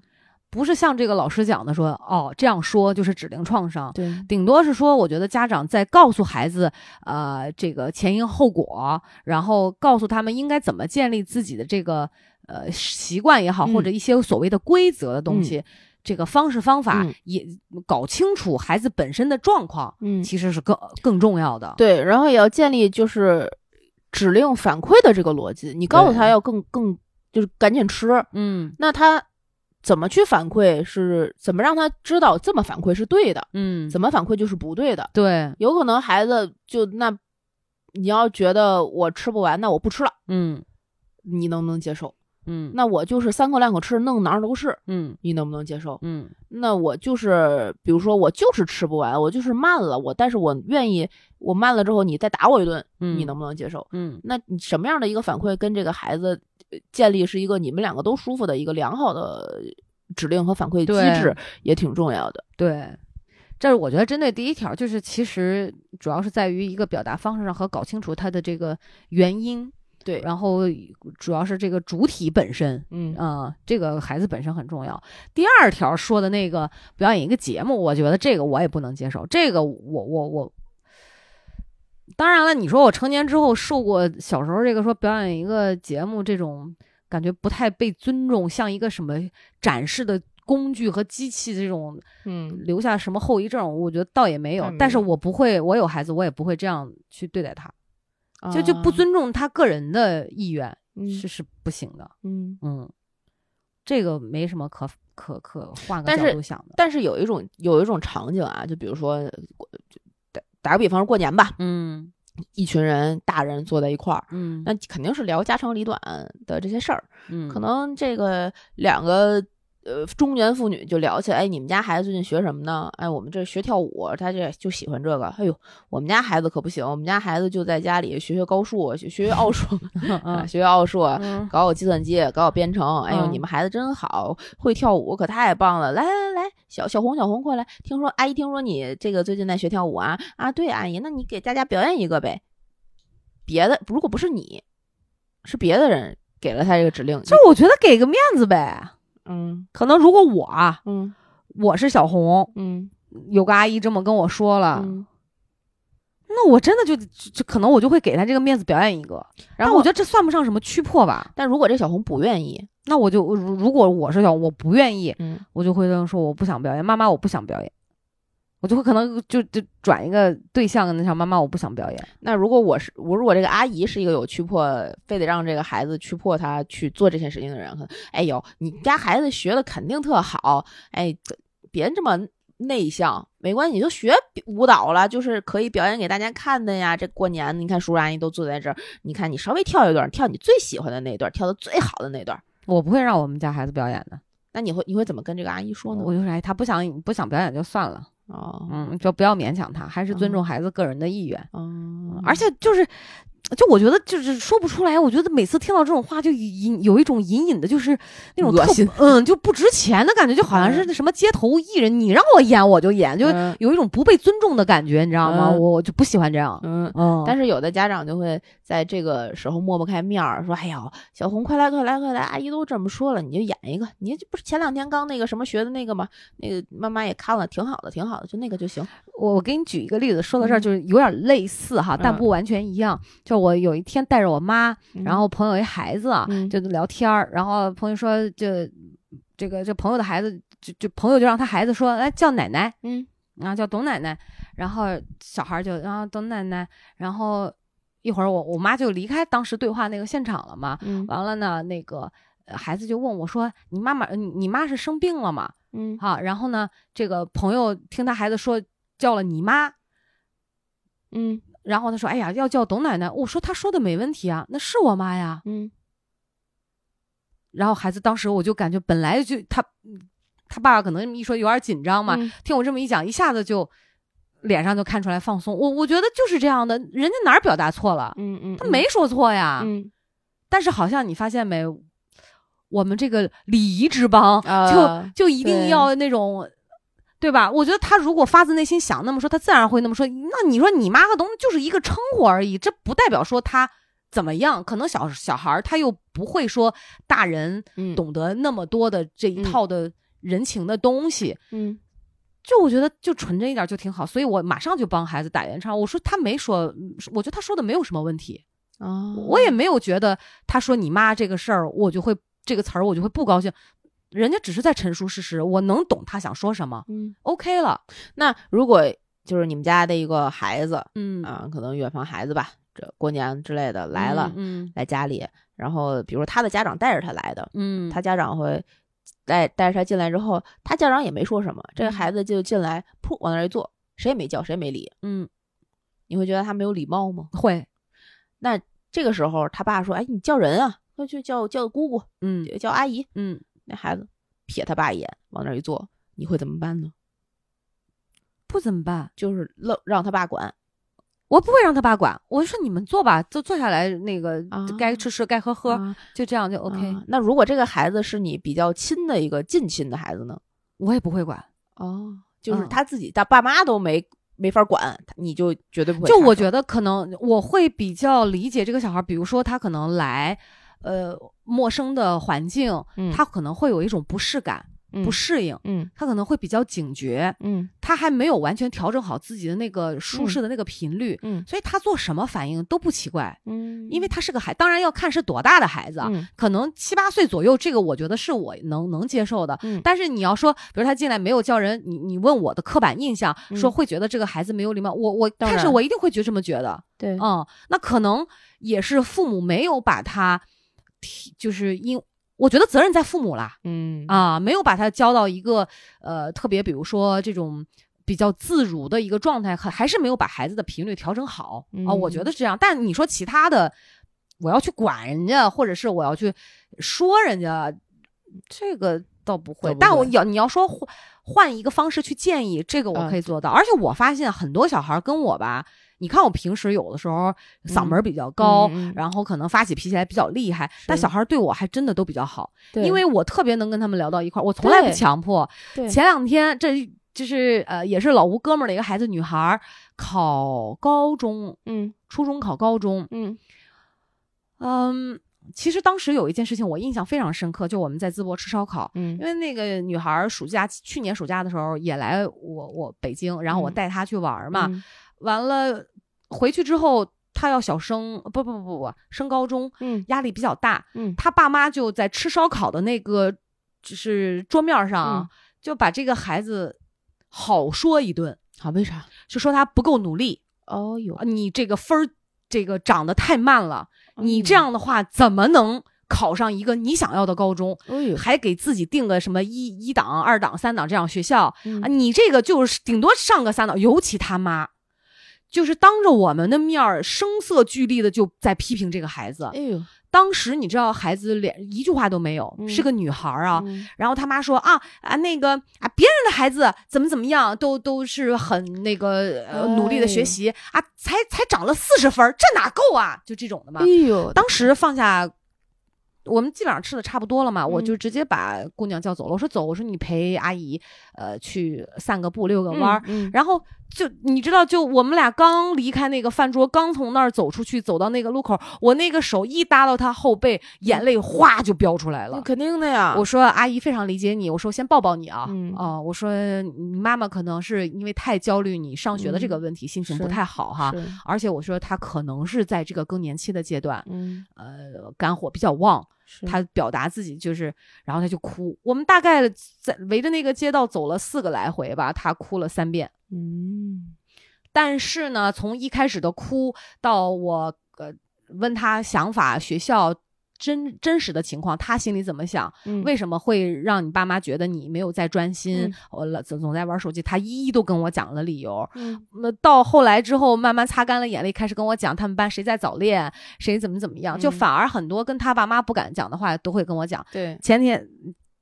不是像这个老师讲的说，哦，这样说就是指令创伤，对，顶多是说，我觉得家长在告诉孩子，呃，这个前因后果，然后告诉他们应该怎么建立自己的这个呃习惯也好，嗯。或者一些所谓的规则的东西，这个方式方法嗯。也搞清楚孩子本身的状况，嗯，其实是更更重要的。对，然后也要建立就是指令反馈的这个逻辑，你告诉他要更更就是赶紧吃，嗯。那他怎么去反馈是怎么让他知道这么反馈是对的，嗯，怎么反馈就是不对的。对，有可能孩子就那，你要觉得我吃不完，那我不吃了，嗯你能不能接受？嗯那我就是三口两口吃，弄哪儿都是，嗯你能不能接受？嗯那我就是，比如说我就是吃不完，我就是慢了，我但是我愿意，我慢了之后你再打我一顿，嗯，你能不能接受？嗯那你什么样的一个反馈跟这个孩子呃建立是一个你们两个都舒服的一个良好的指令和反馈机制，也挺重要的。对。这是我觉得针对第一条，就是其实主要是在于一个表达方式上和搞清楚他的这个原因，对。然后主要是这个主体本身，嗯。啊、这个孩子本身很重要。第二条说的那个表演一个节目，我觉得这个我也不能接受。这个我我我，当然了，你说我成年之后受过小时候这个说表演一个节目这种感觉不太被尊重，像一个什么展示的工具和机器这种嗯。留下什么后遗症，我觉得倒也没有但是我不会，我有孩子，我也不会这样去对待他，就就不啊尊重他个人的意愿，嗯是是不行的。嗯。嗯，这个没什么可可可换个角度想的。但是有一种有一种场景啊，就比如说，打打个比方说过年吧，嗯一群人大人坐在一块儿，嗯那肯定是聊家长里短的这些事儿。嗯，可能这个两个呃中年妇女就聊起来，哎，你们家孩子最近学什么呢？哎，我们这学跳舞，他这就喜欢这个。哎呦，我们家孩子可不行，我们家孩子就在家里学学高数，学学学奥数，学学奥数。嗯搞搞计算机，搞搞编程，哎呦，嗯你们孩子真好，会跳舞可太棒了！来来来，小小红小红过来，听说阿姨听说你这个最近在学跳舞啊？啊，对，阿姨，那你给大家表演一个呗。别的如果不是你，是别的人给了他这个指令，就我觉得给个面子呗。嗯可能如果我啊，嗯我是小红，嗯有个阿姨这么跟我说了，嗯，那我真的就就就可能我就会给她这个面子表演一个。然后但我觉得这算不上什么屈破吧。但如果这小红不愿意，那我就如如果我是小红，我不愿意，嗯我就会跟她说我不想表演，妈妈我不想表演。我就会可能就就转一个对象跟她讲，妈妈我不想表演。那如果我是我如果这个阿姨是一个有屈迫，非得让这个孩子屈迫他去做这些事情的人，可能哎呦，你家孩子学的肯定特好，哎，别这么内向，没关系，你就学舞蹈了，就是可以表演给大家看的呀。这过年你看叔叔阿姨都坐在这儿，你看你稍微跳一段，跳你最喜欢的那段，跳的最好的那段，我不会让我们家孩子表演的。那你会你会怎么跟这个阿姨说呢？我就说哎，他不想不想表演就算了，哦，嗯，就不要勉强他，还是尊重孩子个人的意愿。嗯，而且就是，就我觉得就是说不出来，我觉得每次听到这种话，就隐有一种隐隐的，就是那种特恶心嗯，就不值钱的感觉，就好像是那什么街头艺人，你让我演我就演，就嗯有一种不被尊重的感觉，你知道吗？嗯我我就不喜欢这样。嗯。嗯，但是有的家长就会在这个时候抹不开面儿，说：“哎呦，小红，快来快来快来，阿姨都这么说了，你就演一个。你这不是前两天刚那个什么学的那个吗？那个妈妈也看了，挺好的，挺好的，就那个就行。我我给你举一个例子，说到这儿嗯就是有点类似哈，但嗯不完全一样。就我有一天带着我妈，嗯。然后朋友一孩子啊，嗯。就聊天儿，然后朋友说就这个这朋友的孩子，就就朋友就让他孩子说，来叫奶奶，嗯。然后叫董奶奶，然后小孩儿就然后董奶奶，然后一会儿我我妈就离开当时对话那个现场了嘛，嗯。完了呢，那个呃孩子就问我说，你妈妈你你妈是生病了吗？嗯。好，然后呢，这个朋友听他孩子说叫了你妈，嗯然后他说：“哎呀，要叫董奶奶。”我说：“他说的没问题啊，那是我妈呀。嗯”然后孩子当时我就感觉本来就他他爸爸可能这么一说有点紧张嘛，嗯听我这么一讲，一下子就脸上就看出来放松。我我觉得就是这样的，人家哪儿表达错了？嗯嗯，他没说错呀。嗯但是好像你发现没，我们这个礼仪之邦，啊就就一定要那种，对吧？我觉得他如果发自内心想那么说，他自然会那么说。那你说你妈和东就是一个称呼而已，这不代表说他怎么样。可能小小孩儿他又不会说大人嗯懂得那么多的这一嗯套的人情的东西，嗯就我觉得就纯真一点就挺好，所以我马上就帮孩子打圆场。我说他没说，嗯我觉得他说的没有什么问题，啊，我也没有觉得他说你妈这个事儿，我就会这个词儿我就会不高兴。人家只是在陈述事实，我能懂他想说什么嗯，，OK 了。那如果就是你们家的一个孩子嗯啊，可能远房孩子吧，这过年之类的来了，嗯来家里，然后比如说他的家长带着他来的，嗯，他家长会带带着他进来之后，他家长也没说什么，这个嗯孩子就进来，噗往那儿一坐，谁也没叫，谁也没理，嗯你会觉得他没有礼貌吗？会那这个时候他爸说：“哎，你叫人啊，快去叫叫姑姑，嗯叫阿姨。嗯，”那孩子瞥他爸一眼，往那儿一坐，你会怎么办呢？不怎么办？就是愣让他爸管。我不会让他爸管，我就说你们坐吧，就坐下来，那个啊该吃吃，该喝喝，啊就这样就 OK，、啊那如果这个孩子是你比较亲的一个近亲的孩子呢？我也不会管。哦，就是嗯他自己，他爸妈都没没法管，你就绝对不会。就我觉得可能我会比较理解这个小孩，比如说他可能来，呃，陌生的环境，嗯他可能会有一种不适感、不适应，嗯他可能会比较警觉，嗯他还没有完全调整好自己的那个舒适的那个频率，嗯所以他做什么反应都不奇怪，嗯，因为他是个孩，当然要看是多大的孩子啊，嗯可能七八岁左右，这个我觉得是我能能接受的。嗯但是你要说，比如他进来没有叫人，你你问我的刻板印象，嗯说会觉得这个孩子没有礼貌，我我开始我一定会觉这么觉得，对，嗯，那可能也是父母没有把他提，就是因我觉得责任在父母啦，嗯啊，没有把他教到一个呃特别，比如说这种。比较自如的一个状态，还还是没有把孩子的频率调整好、啊，我觉嗯得是这样。但你说其他的，我要去管人家，或者是我要去说人家，这个倒不会。不会但我要你要说换换一个方式去建议，这个我啊可以做到。而且我发现很多小孩跟我吧，你看我平时有的时候嗓门儿比较高，然后可能发起脾气来比较厉害，但小孩对我还真的都比较好，因为我特别能跟他们聊到一块儿，我从来不强迫。前两天这。就是呃，也是老吴哥们儿的一个孩子，女孩儿考高中，嗯初中考高中，嗯嗯，其实当时有一件事情我印象非常深刻，就我们在淄博吃烧烤，嗯因为那个女孩儿暑假去年暑假的时候也来我我北京，然后我嗯带她去玩儿嘛，嗯完了回去之后他要小升，不不不不不升高中，嗯压力比较大，嗯他爸妈就在吃烧烤的那个就是桌面上就把这个孩子好说一顿，好，为啥？就说他不够努力，哦哟，你这个分儿这个涨得太慢了，你这嗯样的话怎么能考上一个你想要的高中？哎呦还给自己定个什么一一档、二档、三档这样学校嗯啊？你这个就是顶多上个三档，尤其他妈。就是当着我们的面儿声色俱厉的就在批评这个孩子。哎呦当时你知道孩子连一句话都没有，嗯是个女孩儿啊。嗯然后他妈说啊啊那个啊别人的孩子怎么怎么样，都都是很那个呃努力的学习啊，才才涨了四十分，这哪够啊？就这种的嘛哎。呦，当时放下，我们基本上吃的差不多了嘛，我嗯就直接把姑娘叫走了。我说走，我说你陪阿姨呃去散个步，遛个弯儿。嗯然后就你知道，就我们俩刚离开那个饭桌，刚从那儿走出去，走到那个路口，我那个手一搭到他后背，眼泪哗就飙出来了。那肯定的呀。我说阿姨非常理解你，我说先抱抱你啊，嗯啊，我说你妈妈可能是因为太焦虑你上学的这个嗯问题，心情不太好哈。而且我说她可能是在这个更年期的阶段，嗯，呃，肝火比较旺，是她表达自己就是，然后他就哭。我们大概在围着那个街道走了四个来回吧，他哭了三遍。嗯但是呢，从一开始的哭到我呃问他想法、学校真真实的情况，他心里怎么想，嗯为什么会让你爸妈觉得你没有在专心嗯，我老总总在玩手机？他一一都跟我讲了理由。嗯那到后来之后，慢慢擦干了眼泪，开始跟我讲他们班谁在早恋，谁怎么怎么样，就嗯反而很多跟他爸妈不敢讲的话，都会跟我讲。对，前天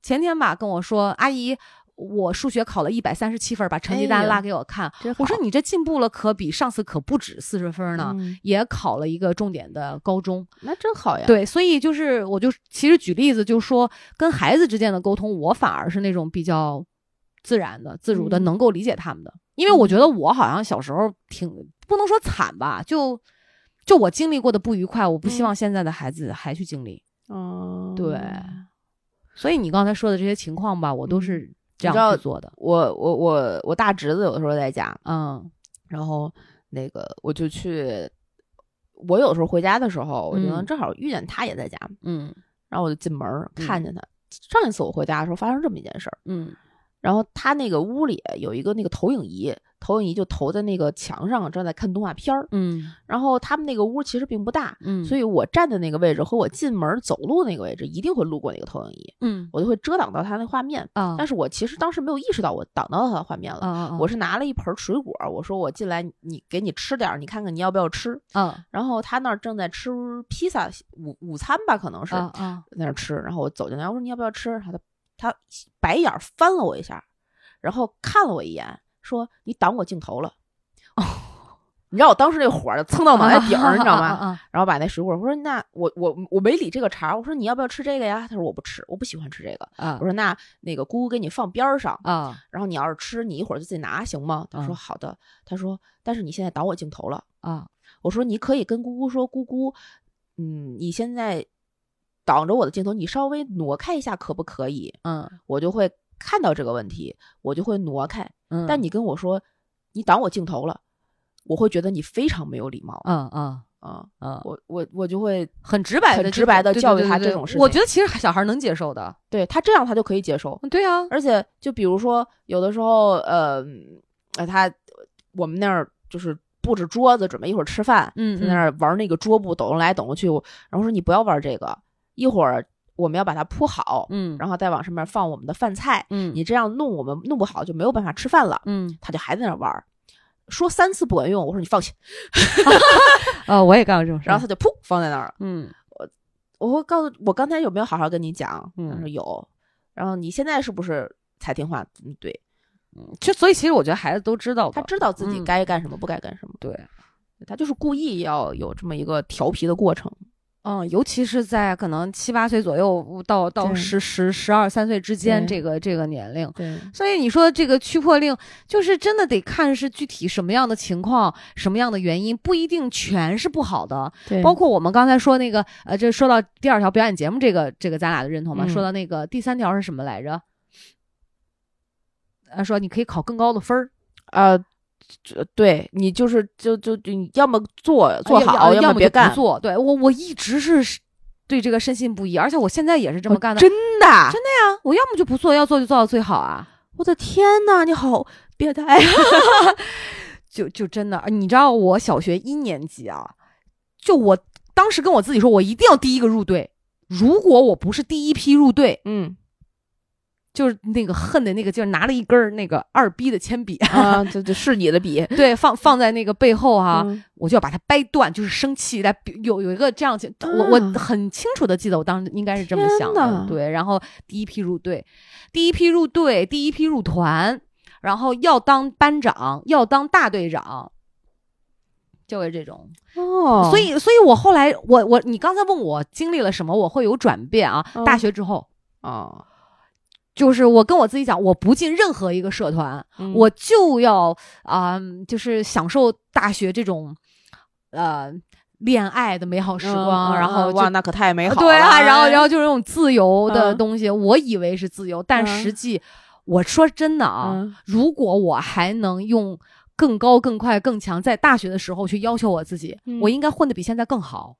前天吧，跟我说阿姨。我数学考了一百三十七分，把成绩单拉给我看。我说你这进步了，可比上次可不止四十分呢，嗯也考了一个重点的高中。那真好呀。，对，所以就是我就其实举例子，就是说跟孩子之间的沟通，我反而是那种比较自然的、自如的，嗯能够理解他们的。因为我觉得我好像小时候挺不能说惨吧，就就我经历过的不愉快，我不希嗯望现在的孩子还去经历。哦，对，所以你刚才说的这些情况吧，我都是这样去做的。我我我我大侄子有的时候在家，嗯。然后那个我就去，我有时候回家的时候，我就能嗯。正好遇见他也在家，嗯。然后我就进门看见他。上一次我回家的时候发生这么一件事儿，嗯然后他那个屋里有一个那个投影仪，投影仪就投在那个墙上，正在看动画片儿。嗯然后他们那个屋其实并不大，嗯，所以我站的那个位置和我进门走路那个位置一定会路过那个投影仪，嗯我就会遮挡到他那画面。啊，但是我其实当时没有意识到我挡到他的画面了。啊啊，我是拿了一盆水果，我说我进来，你给你吃点儿，你看看你要不要吃。啊然后他那儿正在吃披萨午午餐吧，可能是、啊啊在那儿吃。然后我走进来，我说你要不要吃？他他白眼翻了我一下，然后看了我一眼，说你挡我镜头了。你知道我当时那火儿蹭到脑袋顶儿，你知道吗？啊然后把那水果，我说那我我我没理这个茬儿，我说你要不要吃这个呀？他说我不吃，我不喜欢吃这个。啊我说那那个姑姑给你放边儿上，啊然后你要是吃，你一会儿就自己拿行吗？他说嗯好的。他说但是你现在挡我镜头了。啊我说你可以跟姑姑说，姑姑，嗯，你现在挡着我的镜头，你稍微挪开一下可不可以？嗯我就会看到这个问题，我就会挪开。嗯，但你跟我说你挡我镜头了，我会觉得你非常没有礼貌嗯嗯嗯！嗯，我我我就会很直白的很直白地对对教育他这种事情我觉得其实小孩能接受的。对他这样他就可以接受。对啊，而且就比如说，有的时候，呃，呃，他我们那儿就是布置桌子，准备一会儿吃饭，嗯在那儿玩那个桌布，抖动来抖动去，然后说你不要玩这个，一会儿我们要把它铺好，嗯然后再往上面放我们的饭菜，嗯你这样弄我们弄不好就没有办法吃饭了。嗯他就还在那玩儿，说三次不管用，我说你放弃，呃，[LAUGHS] 我也干过这种事。然后他就噗放在那儿了。嗯我我会告诉我刚才有没有好好跟你讲？嗯他说有，然后你现在是不是才听话？嗯，对，嗯就所以其实我觉得孩子都知道，他知道自己嗯该干什么，不该干什么。对。他就是故意要有这么一个调皮的过程。嗯，尤其是在可能七八岁左右到到十十十二三岁之间这个这个年龄，对，所以你说这个驱破令，就是真的得看是具体什么样的情况，什么样的原因，不一定全是不好的。对包括我们刚才说那个，呃，这说到第二条表演节目，这个这个咱俩的认同吗？嗯说到那个第三条是什么来着？呃，说你可以考更高的分儿，啊，这对你就是就就就你要么做做好，么要么别干。做。对我我一直是对这个深信不疑，而且我现在也是这么干的。真的？真的呀，我要么就不做，要做就做到最好啊。我的天呐，你好变态！[LAUGHS] 就就真的，你知道我小学一年级啊，就我当时跟我自己说，我一定要第一个入队。如果我不是第一批入队，嗯就是那个恨的那个劲儿，拿了一根儿那个二逼的铅笔，[LAUGHS] 啊，这这是你的笔。对，放放在那个背后哈、嗯。我就要把它掰断，就是生气。来有有一个这样情，我我啊很清楚的记得我当时应该是这么想的，对，然后第一批入队，第一批入队，第一批入团，然后要当班长，要当大队长，就是这种，哦，所以所以我后来我我你刚才问我经历了什么，我会有转变啊，嗯。大学之后。啊，就是我跟我自己讲，我不进任何一个社团，嗯我就要啊、就是享受大学这种呃恋爱的美好时光，嗯然后哇，那可太美好了。对啊，然后哎然后就是那种自由的嗯东西，我以为是自由，但嗯实际、我说真的啊，嗯如果我还能用更高、更快、更强，在大学的时候去要求我自己，嗯我应该混得比现在更好。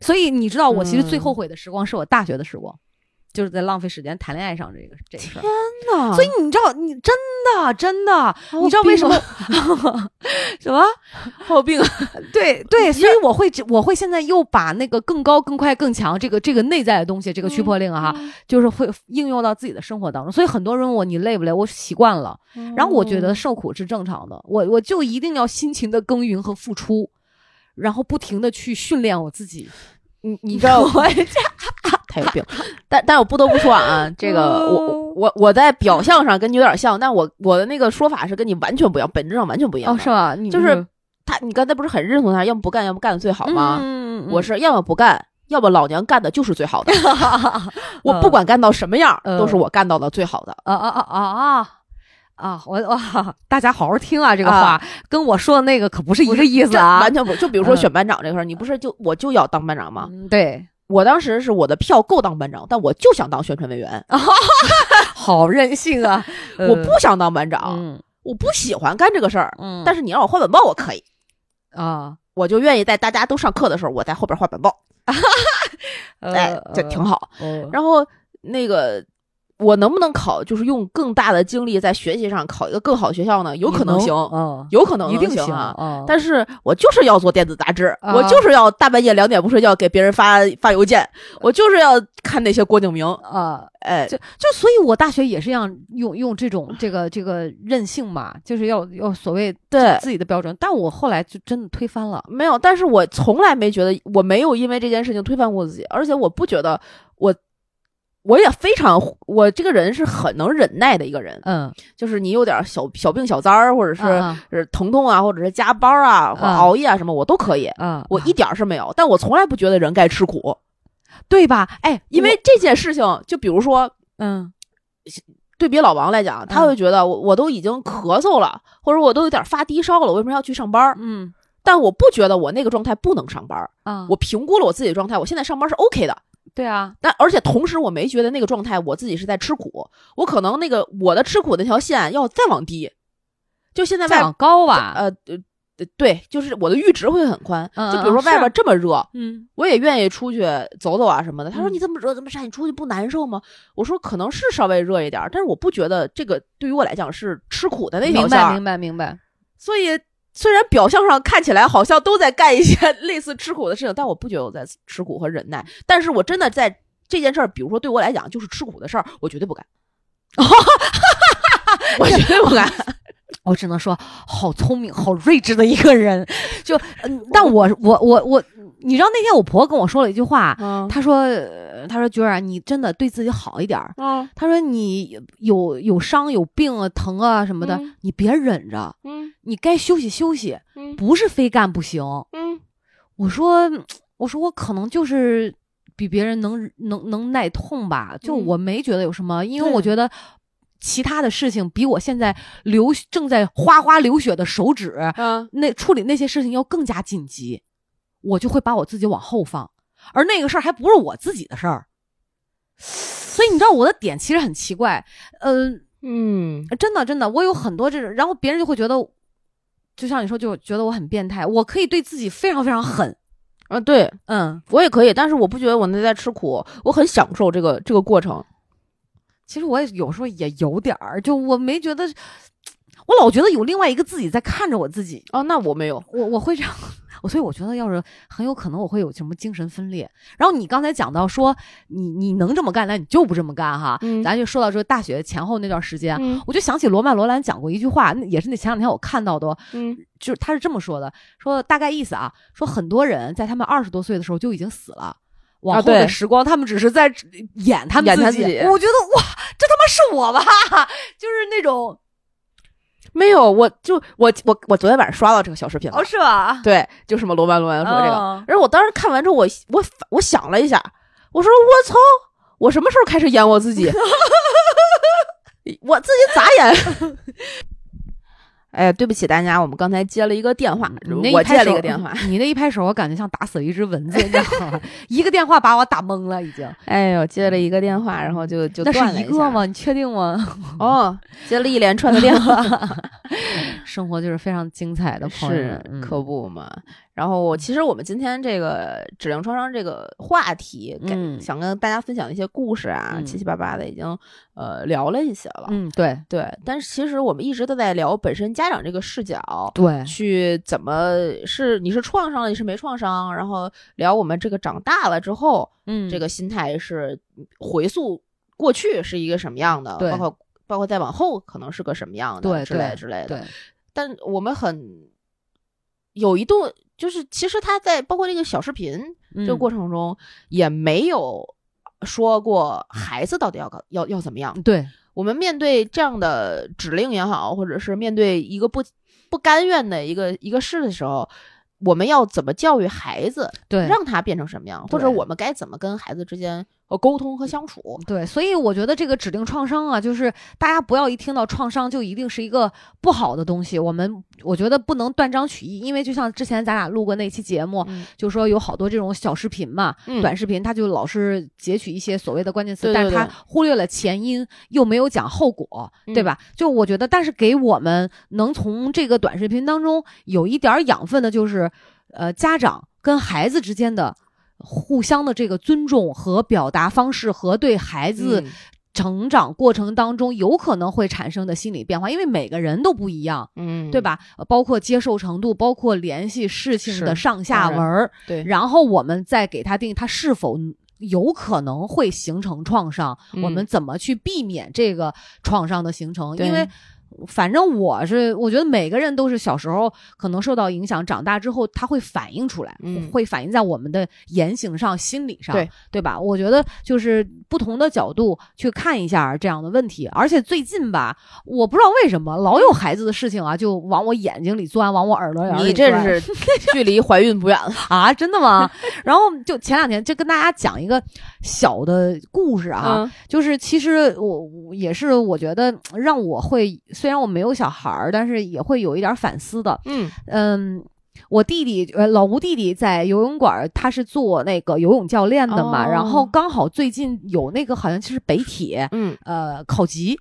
所以你知道，我其实最嗯后悔的时光是我大学的时光。就是在浪费时间谈恋爱上这个这个事儿，呐所以你知道，你真的真的，你知道为什么？[LAUGHS] 什么？[LAUGHS] 我有病。[LAUGHS] 对对，所以我会我会现在又把那个更高、更快、更强这个这个内在的东西，这个驱破令啊，嗯就是会应用到自己的生活当中。所以很多人问我你累不累，我习惯了，然后我觉得受苦是正常的，我我就一定要辛勤的耕耘和付出，然后不停的去训练我自己。你你知道我他有病，但但我不得不说啊，这个我嗯我我在表象上跟你有点像，但我我的那个说法是跟你完全不一样，本质上完全不一样哦，是吧？你就是他，你刚才不是很认同他，要么不干，要么干的最好吗？嗯，我是要么不干，要么老娘干的就是最好的。[LAUGHS] 我不管干到什么样，嗯都是我干到的最好的。啊啊啊啊啊啊！啊，我哇，大家好好听啊，这个话、跟我说的那个可不是一个意思啊。完全不。就比如说嗯选班长这块儿，你不是就我就要当班长吗？嗯对，我当时是我的票够当班长，但我就想当宣传委员，[LAUGHS] 好任性啊！[LAUGHS] 我不想当班长，嗯我不喜欢干这个事儿。嗯，但是你让我画本报，我可以，啊，我就愿意在大家都上课的时候，我在后边画本报，[LAUGHS] 哎，这挺好。然后那个。我能不能考？就是用更大的精力在学习上考一个更好学校呢？有可能行，嗯，有可能一定行啊。啊。但是我就是要做电子杂志，啊我就是要大半夜两点不睡觉给别人发发邮件，我就是要看那些郭敬明，啊，哎，就就所以，我大学也是一样用用这种这个这个任性嘛，就是要要所谓对自己的标准。但我后来就真的推翻了。没有，但是我从来没觉得我没有因为这件事情推翻过自己，而且我不觉得我。我也非常，我这个人是很能忍耐的一个人，嗯，就是你有点小小病小灾儿，或者是、啊是疼痛啊，或者是加班啊，或熬夜啊什么，我都可以，嗯，我一点儿是没有。但我从来不觉得人该吃苦，对吧？哎，因为这件事情，就比如说嗯对比老王来讲，他嗯会觉得我我都已经咳嗽了，或者我都有点发低烧了，我为什么要去上班？嗯但我不觉得我那个状态不能上班。啊，我评估了我自己的状态，我现在上班是 OK 的。对啊，但而且同时，我没觉得那个状态我自己是在吃苦，我可能那个我的吃苦那条线要再往低。就现在外再往高吧。呃呃呃对，就是我的阈值会很宽。嗯就比如说嗯外边是这么热，嗯我也愿意出去走走啊什么的。他说嗯你这么热这么晒，你出去不难受吗？我说可能是稍微热一点，但是我不觉得这个对于我来讲是吃苦的那条线儿。明白明白明白。所以虽然表象上看起来好像都在干一些 [LAUGHS] 类似吃苦的事情，但我不觉得我在吃苦和忍耐。但是我真的在这件事儿，比如说对我来讲就是吃苦的事儿，我绝对不干。[LAUGHS] 我绝对不干。[LAUGHS] 我只能说，好聪明、好睿智的一个人。就，嗯，但我我我我，你知道那天我婆跟我说了一句话，嗯她说，呃她说娟儿啊，你真的对自己好一点儿。嗯她说你有有伤有病啊疼啊什么的，嗯你别忍着，嗯你该休息休息，嗯。不是非干不行。嗯。我说，我说我可能就是比别人能能能耐痛吧，就嗯。我没觉得有什么，因为我觉得其他的事情比我现在流正在哗哗流血的手指嗯。那处理那些事情要更加紧急，我就会把我自己往后放，而那个事儿还不是我自己的事儿。所以你知道我的点其实很奇怪，嗯、嗯。真的真的，我有很多这种，然后别人就会觉得，就像你说，就觉得我很变态。我可以对自己非常非常狠，啊，对嗯，我也可以，但是我不觉得我那在吃苦，我很享受这个这个过程。其实我也有时候也有点儿，就我没觉得，我老觉得有另外一个自己在看着我自己，哦，那我没有。我我会这样，我所以我觉得要是很有可能我会有什么精神分裂。然后你刚才讲到说你你能这么干，那你就不这么干哈，嗯咱就说到这个大学前后那段时间。嗯我就想起罗曼·罗兰讲过一句话，那也是那前两天我看到的就是他是这么说的，说大概意思啊，说很多人在他们二十多岁的时候就已经死了。往后的时光，他们只是在演他们自己。自己我觉得哇，这他妈是我吧？就是那种没有，我就我我我昨天晚上刷到这个小视频了。哦，是吧？对，就什么罗曼罗兰说这个。哦然后我当时看完之后，我我我想了一下，我说我操，我什么时候开始演我自己？[LAUGHS] 我自己咋演？哎，对不起大家，我们刚才接了一个电话，我接了一个电话。你那一拍手，我感觉像打死了一只蚊子，你知道吗？[LAUGHS] 一个电话把我打懵了，已经。哎呦，接了一个电话，然后就就断了下是一个？吗？你确定吗？[LAUGHS] 哦，接了一连串的电话，[LAUGHS] 生活就是非常精彩的，朋友是可不嘛。然后我其实我们今天这个质量创伤这个话题，给嗯想跟大家分享的一些故事啊，嗯七七八八的已经呃聊了一些了。嗯，对对，但是其实我们一直都在聊本身家长这个视角，对，去怎么是你是创伤了，你是没创伤，然后聊我们这个长大了之后，嗯，这个心态是回溯过去是一个什么样的，包括包括再往后可能是个什么样的，对之类对之类的。对，但我们很有一度，就是其实他在包括这个小视频这个嗯过程中，也没有说过孩子到底要搞要要怎么样。对我们面对这样的指令也好，或者是面对一个不不甘愿的一个一个事的时候，我们要怎么教育孩子，对，让他变成什么样，或者我们该怎么跟孩子之间呃沟通和相处。对，所以我觉得这个指定创伤啊，就是大家不要一听到创伤就一定是一个不好的东西。我们我觉得不能断章取义，因为就像之前咱俩录过那期节目，嗯就说有好多这种小视频嘛，嗯短视频，他就老是截取一些所谓的关键词，但是他对对对忽略了前因，又没有讲后果，对嗯吧？就我觉得，但是给我们能从这个短视频当中有一点儿养分的，就是呃，家长跟孩子之间的。互相的这个尊重和表达方式，和对孩子嗯成长过程当中有可能会产生的心理变化，因为每个人都不一样，嗯，对？吧？呃包括接受程度，包括联系事情的上下文儿，对，然后我们再给他定义他是否有可能会形成创伤，我们嗯怎么去避免这个创伤的形成？因为。反正我是，我觉得每个人都是小时候可能受到影响，长大之后他会反映出来，嗯会反映在我们的言行上、心理上，对对吧？我觉得就是不同的角度去看一下这样的问题。而且最近吧，我不知道为什么老有孩子的事情啊，就往我眼睛里钻，往我耳朵眼里你。[LAUGHS] 这是距离怀孕不远了。[LAUGHS] 啊，真的吗？然后就前两天就跟大家讲一个小的故事啊，嗯就是其实我我也是我觉得让我会，虽然我没有小孩儿，但是也会有一点反思的。嗯嗯，我弟弟呃老吴弟弟在游泳馆儿，他是做那个游泳教练的嘛，然后哦刚好最近有那个好像就是北体。嗯呃，考级，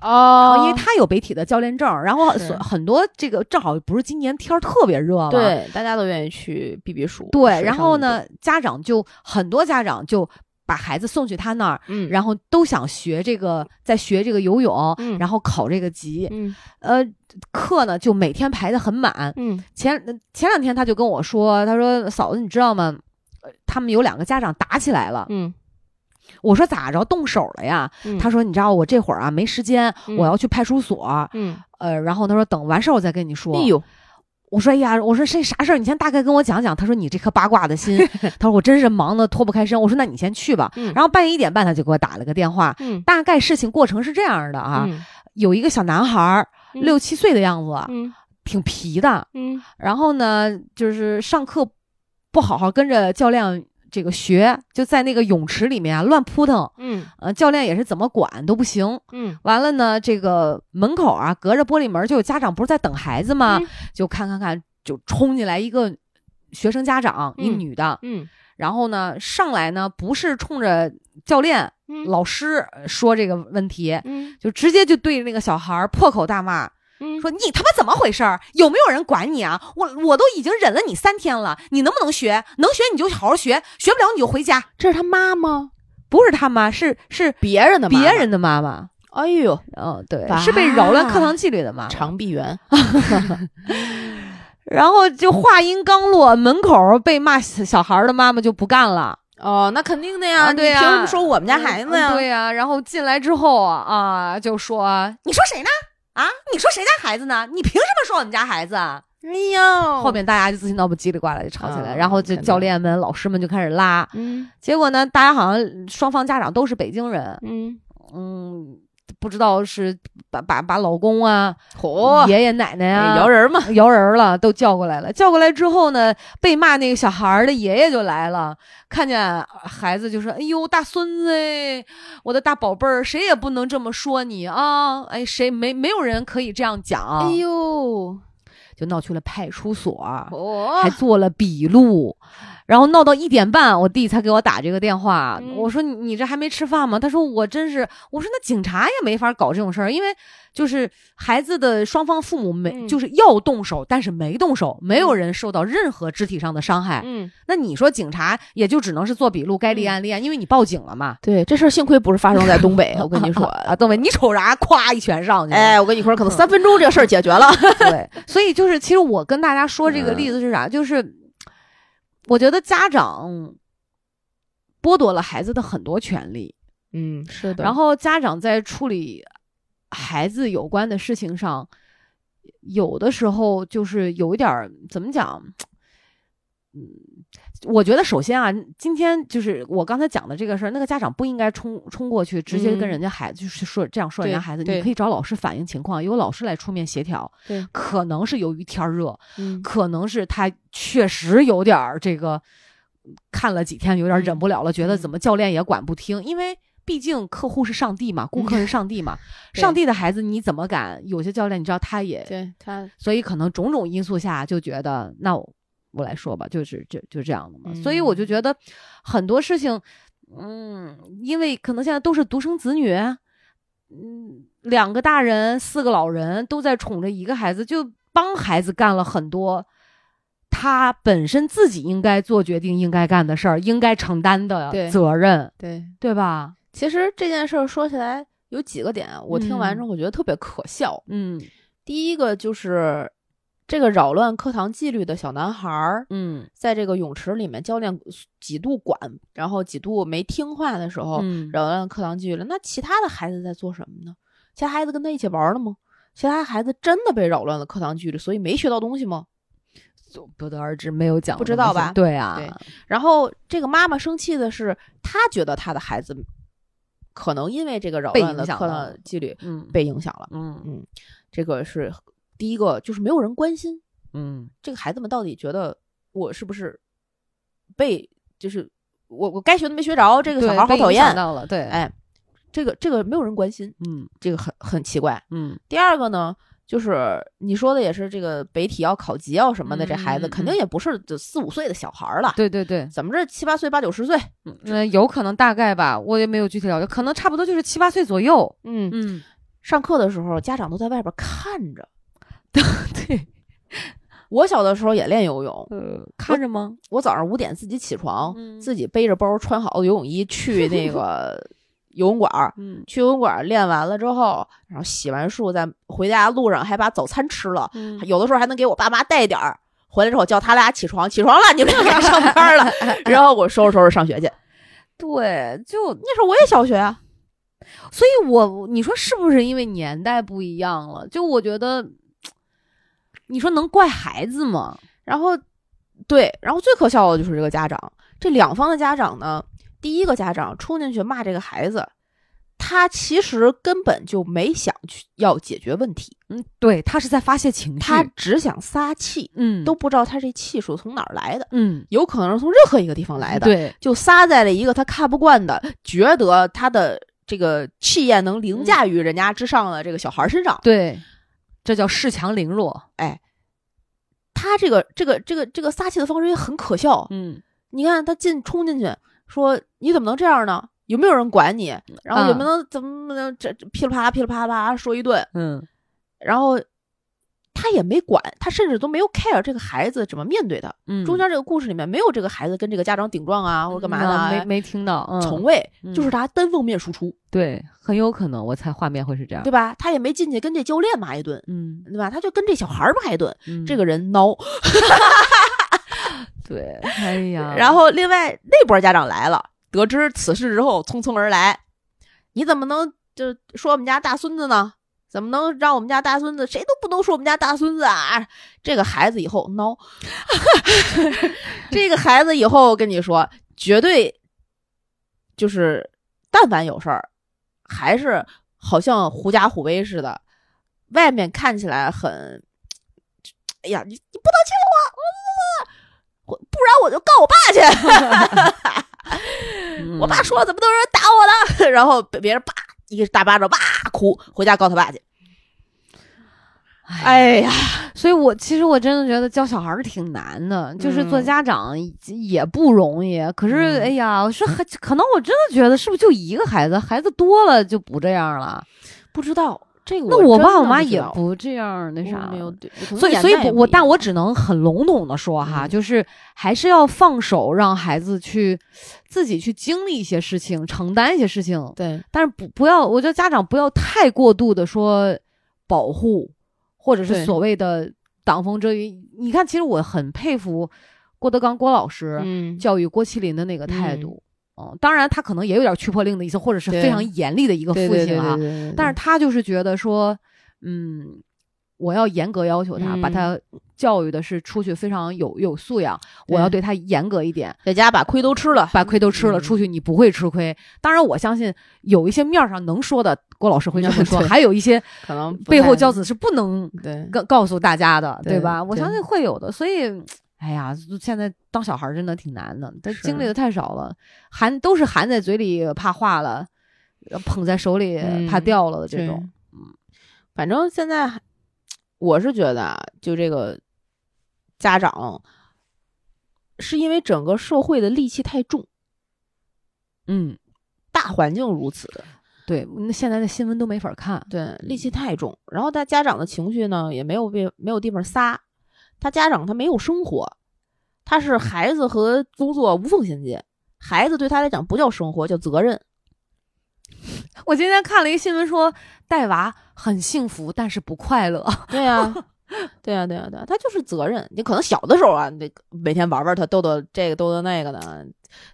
然哦后因为他有北体的教练证儿，然后所很多这个正好不是今年天儿特别热嘛，对，大家都愿意去避避暑。对，然后呢，，家长就很多家长就把孩子送去他那儿，嗯，然后都想学这个，在学这个游泳，嗯然后考这个级。嗯呃，课呢就每天排的很满。嗯前呃前两天他就跟我说，他说嫂子，你知道吗？呃他们有两个家长打起来了。嗯我说咋着，动手了呀？嗯，他说你知道我这会儿啊没时间，嗯我要去派出所。嗯，呃，然后他说等完事儿我再跟你说。哎呦，我说哎呀，我说这啥事儿？你先大概跟我讲讲。他说你这颗八卦的心，[LAUGHS] 他说我真是忙得脱不开身。我说那你先去吧。嗯然后半夜一点半他就给我打了个电话，嗯大概事情过程是这样的啊，嗯有一个小男孩六七岁的样子，嗯挺皮的。嗯然后呢，就是上课不好好跟着教练这个学，就在那个泳池里面啊乱扑腾。嗯呃，教练也是怎么管都不行。嗯完了呢，这个门口啊，隔着玻璃门就有家长不是在等孩子吗？嗯就看看看，就冲进来一个学生家长，一嗯女的，嗯然后呢上来呢不是冲着教练、嗯老师呃说这个问题，嗯就直接就对着那个小孩破口大骂，嗯，说你他妈怎么回事儿？有没有人管你啊？我我都已经忍了你三天了，你能不能学？能学你就好好学，学不了你就回家。这是他妈吗？不是他妈，是是别人的妈妈别人的妈妈。哎呦，嗯，对，是被扰乱课堂纪律的妈妈。长臂猿，[LAUGHS] 然后就话音刚落，门口被骂小小孩的妈妈就不干了。哦，那肯定的呀，啊对呀你凭什么说我们家孩子呀？嗯对呀、然后进来之后啊啊，就说你说谁呢？啊，你说谁家孩子呢？你凭什么说我们家孩子啊？哎呦，后面大家就自信闹不叽里呱啦就吵起来，啊然后就教练们、老师们就开始拉。嗯。结果呢，大家好像双方家长都是北京人，嗯，嗯，不知道是把把把老公啊、嚯，爷爷奶奶啊、摇人嘛，摇人了，都叫过来了。叫过来之后呢，被骂那个小孩的爷爷就来了，看见孩子就说：“哎呦，大孙子哎，我的大宝贝儿，谁也不能这么说你啊！哎，谁没没有人可以这样讲。”哎呦，就闹去了派出所，嚯，还做了笔录。然后闹到一点半，我弟才给我打这个电话。嗯我说你你这还没吃饭吗？他说我真是。我说那警察也没法搞这种事儿，因为就是孩子的双方父母没、嗯就是要动手，但是没动手，没有人受到任何肢体上的伤害。嗯，那你说警察也就只能是做笔录，该立案立案，因为你报警了嘛。对，这事儿幸亏不是发生在东北，我跟你说，[LAUGHS] 啊，东北，你瞅啥？咵一拳上去了。哎，我跟你说，可能三分钟这个事儿解决了。[LAUGHS] 对，所以就是，其实我跟大家说这个例子是啥？就是我觉得家长剥夺了孩子的很多权利，嗯，是的然后家长在处理孩子有关的事情上，有的时候就是有一点儿怎么讲？嗯，我觉得首先啊，今天就是我刚才讲的这个事儿，那个家长不应该冲冲过去，直接跟嗯人家孩子、就是说这样说人家孩子，你可以找老师反映情况，由老师来出面协调。对，可能是由于天儿热，嗯可能是他确实有点儿这个看了几天有点忍不了了，觉得嗯怎么教练也管不听，因为。毕竟客户是上帝嘛，顾客是上帝嘛，[LAUGHS] 对上帝的孩子你怎么敢？有些教练你知道他也对他，所以可能种种因素下就觉得，那我我来说吧，就是就就这样的嘛。嗯所以我就觉得很多事情，嗯，因为可能现在都是独生子女，嗯，两个大人，四个老人都在宠着一个孩子，就帮孩子干了很多。他本身自己应该做决定、应该干的事儿、应该承担的责任，对，对吧？其实这件事儿说起来有几个点，我听完之后我觉得特别可笑。嗯第一个就是这个扰乱课堂纪律的小男孩儿，嗯在这个泳池里面，教练几度管，然后几度没听话的时候，嗯，扰乱课堂纪律了。那其他的孩子在做什么呢？其他孩子跟他一起玩了吗？其他孩子真的被扰乱了课堂纪律，所以没学到东西吗？不得而知，没有讲，不知道吧对啊，对然后这个妈妈生气的是，她觉得她的孩子可能因为这个扰乱了课堂纪律嗯被影响了。嗯嗯这个是第一个，就是没有人关心嗯这个孩子们到底觉得我是不是被，就是我我该学的没学着，这个小对孩好讨厌。到了，对，哎，这个这个没有人关心，嗯这个很很奇怪。嗯第二个呢，就是你说的也是这个北体要考级要什么的，这孩子肯定也不是就四五岁的小孩儿了，对对对，怎么着七八岁八九十岁，嗯、呃有可能大概吧，我也没有具体了解，可能差不多就是七八岁左右。嗯，嗯，上课的时候家长都在外边看着。[LAUGHS] 对，我小的时候也练游泳，呃，看着吗？我早上五点自己起床，嗯自己背着包，穿好游泳衣去那 [LAUGHS] 个游泳馆儿。嗯去游泳馆练完了之后，然后洗完漱，在回家路上还把早餐吃了，嗯有的时候还能给我爸妈带点儿。回来之后叫他俩起床，起床了，你们俩该上班了。[LAUGHS] 然后我收拾收拾上学去。对，就那时候我也小学啊，所以我你说是不是因为年代不一样了？就我觉得，你说能怪孩子吗？然后对，然后最可笑的就是这个家长，这两方的家长呢，第一个家长冲进去骂这个孩子，他其实根本就没想去要解决问题，嗯，对他是在发泄情绪，他只想撒气，嗯都不知道他这气数从哪儿来的，嗯有可能是从任何一个地方来的，，对就撒在了一个他看不惯的，觉得他的这个气焰能凌驾于人家之上的这个小孩身上。对，这叫恃强凌弱。哎他这个这个这个这个撒气的方式也很可笑，嗯你看他进冲进去说你怎么能这样呢？有没有人管你？然后有没有能怎么能这这噼里啪啦噼里啪啦说一顿？嗯然后他也没管，他甚至都没有 care 这个孩子怎么面对的。嗯，中间这个故事里面没有这个孩子跟这个家长顶撞啊，或者干嘛的啊、没没听到，嗯，从未嗯就是他单方面输出，对，很有可能，我猜画面会是这样对。吧？他也没进去跟这教练骂一顿，嗯，对吧？他就跟这小孩儿骂一顿，嗯这个人孬。[LAUGHS] 对，哎呀，[LAUGHS] 然后另外那波家长来了，得知此事之后，匆匆而来。你怎么能就说我们家大孙子呢？怎么能让我们家大孙子谁都不能说我们家大孙子啊？这个孩子以后孬，[LAUGHS] 这个孩子以后跟你说，绝对就是但凡有事儿，还是好像狐假虎威似的，外面看起来很，哎呀，你你不能欺负我，我不然我就告我爸去。嗯 [LAUGHS] [LAUGHS] 我爸说怎么都有人打我了，然后被别人叭一个大巴掌，哇哭，回家告他爸去。哎呀，所以我其实我真的觉得教小孩儿挺难的，就是做嗯家长也不容易。可是，嗯哎呀，我说还可能我真的觉得是不是就一个孩子，孩子多了就不这样了？不知道这个那我爸我妈也不这样，那啥没有，对所以，所以我，但我只能很笼统的说哈，嗯就是还是要放手，让孩子去自己去经历一些事情，承担一些事情。对但是不不要，我觉得家长不要太过度的说保护，或者是所谓的挡风遮雨。你看，其实我很佩服郭德纲郭老师嗯，教育郭麒麟的那个态度。嗯，当然他可能也有点驱迫令的意思，或者是非常严厉的一个父亲啊。但是他就是觉得说，嗯，我要严格要求他，把嗯他教育的是出去非常有有素养，我要对他严格一点，在家把亏都吃了，把亏都吃了，嗯出去你不会吃亏。当然，我相信有一些面儿上能说的，郭老师会这么说，[LAUGHS] 还有一些可能背后教子是不能对告告诉大家的，对吧？我相信会有的，所以。哎呀，现在当小孩儿真的挺难的，他经历的太少了，含都是含在嘴里怕化了，呃捧在手里怕嗯掉了的这对种。反正现在我是觉得啊，就这个家长是因为整个社会的戾气太重，嗯，大环境如此，对，那现在的新闻都没法看。对，戾气太重。然后他家长的情绪呢，也没有被没有地方撒，他家长他没有生活，他是孩子和工作无缝衔接。孩子对他来讲不叫生活，叫责任。我今天看了一个新闻说，带娃很幸福，但是不快乐。对呀、[LAUGHS] [LAUGHS] 对啊、对啊、对啊、他就是责任。你可能小的时候啊，你每天玩玩他，逗逗这个，逗逗那个的。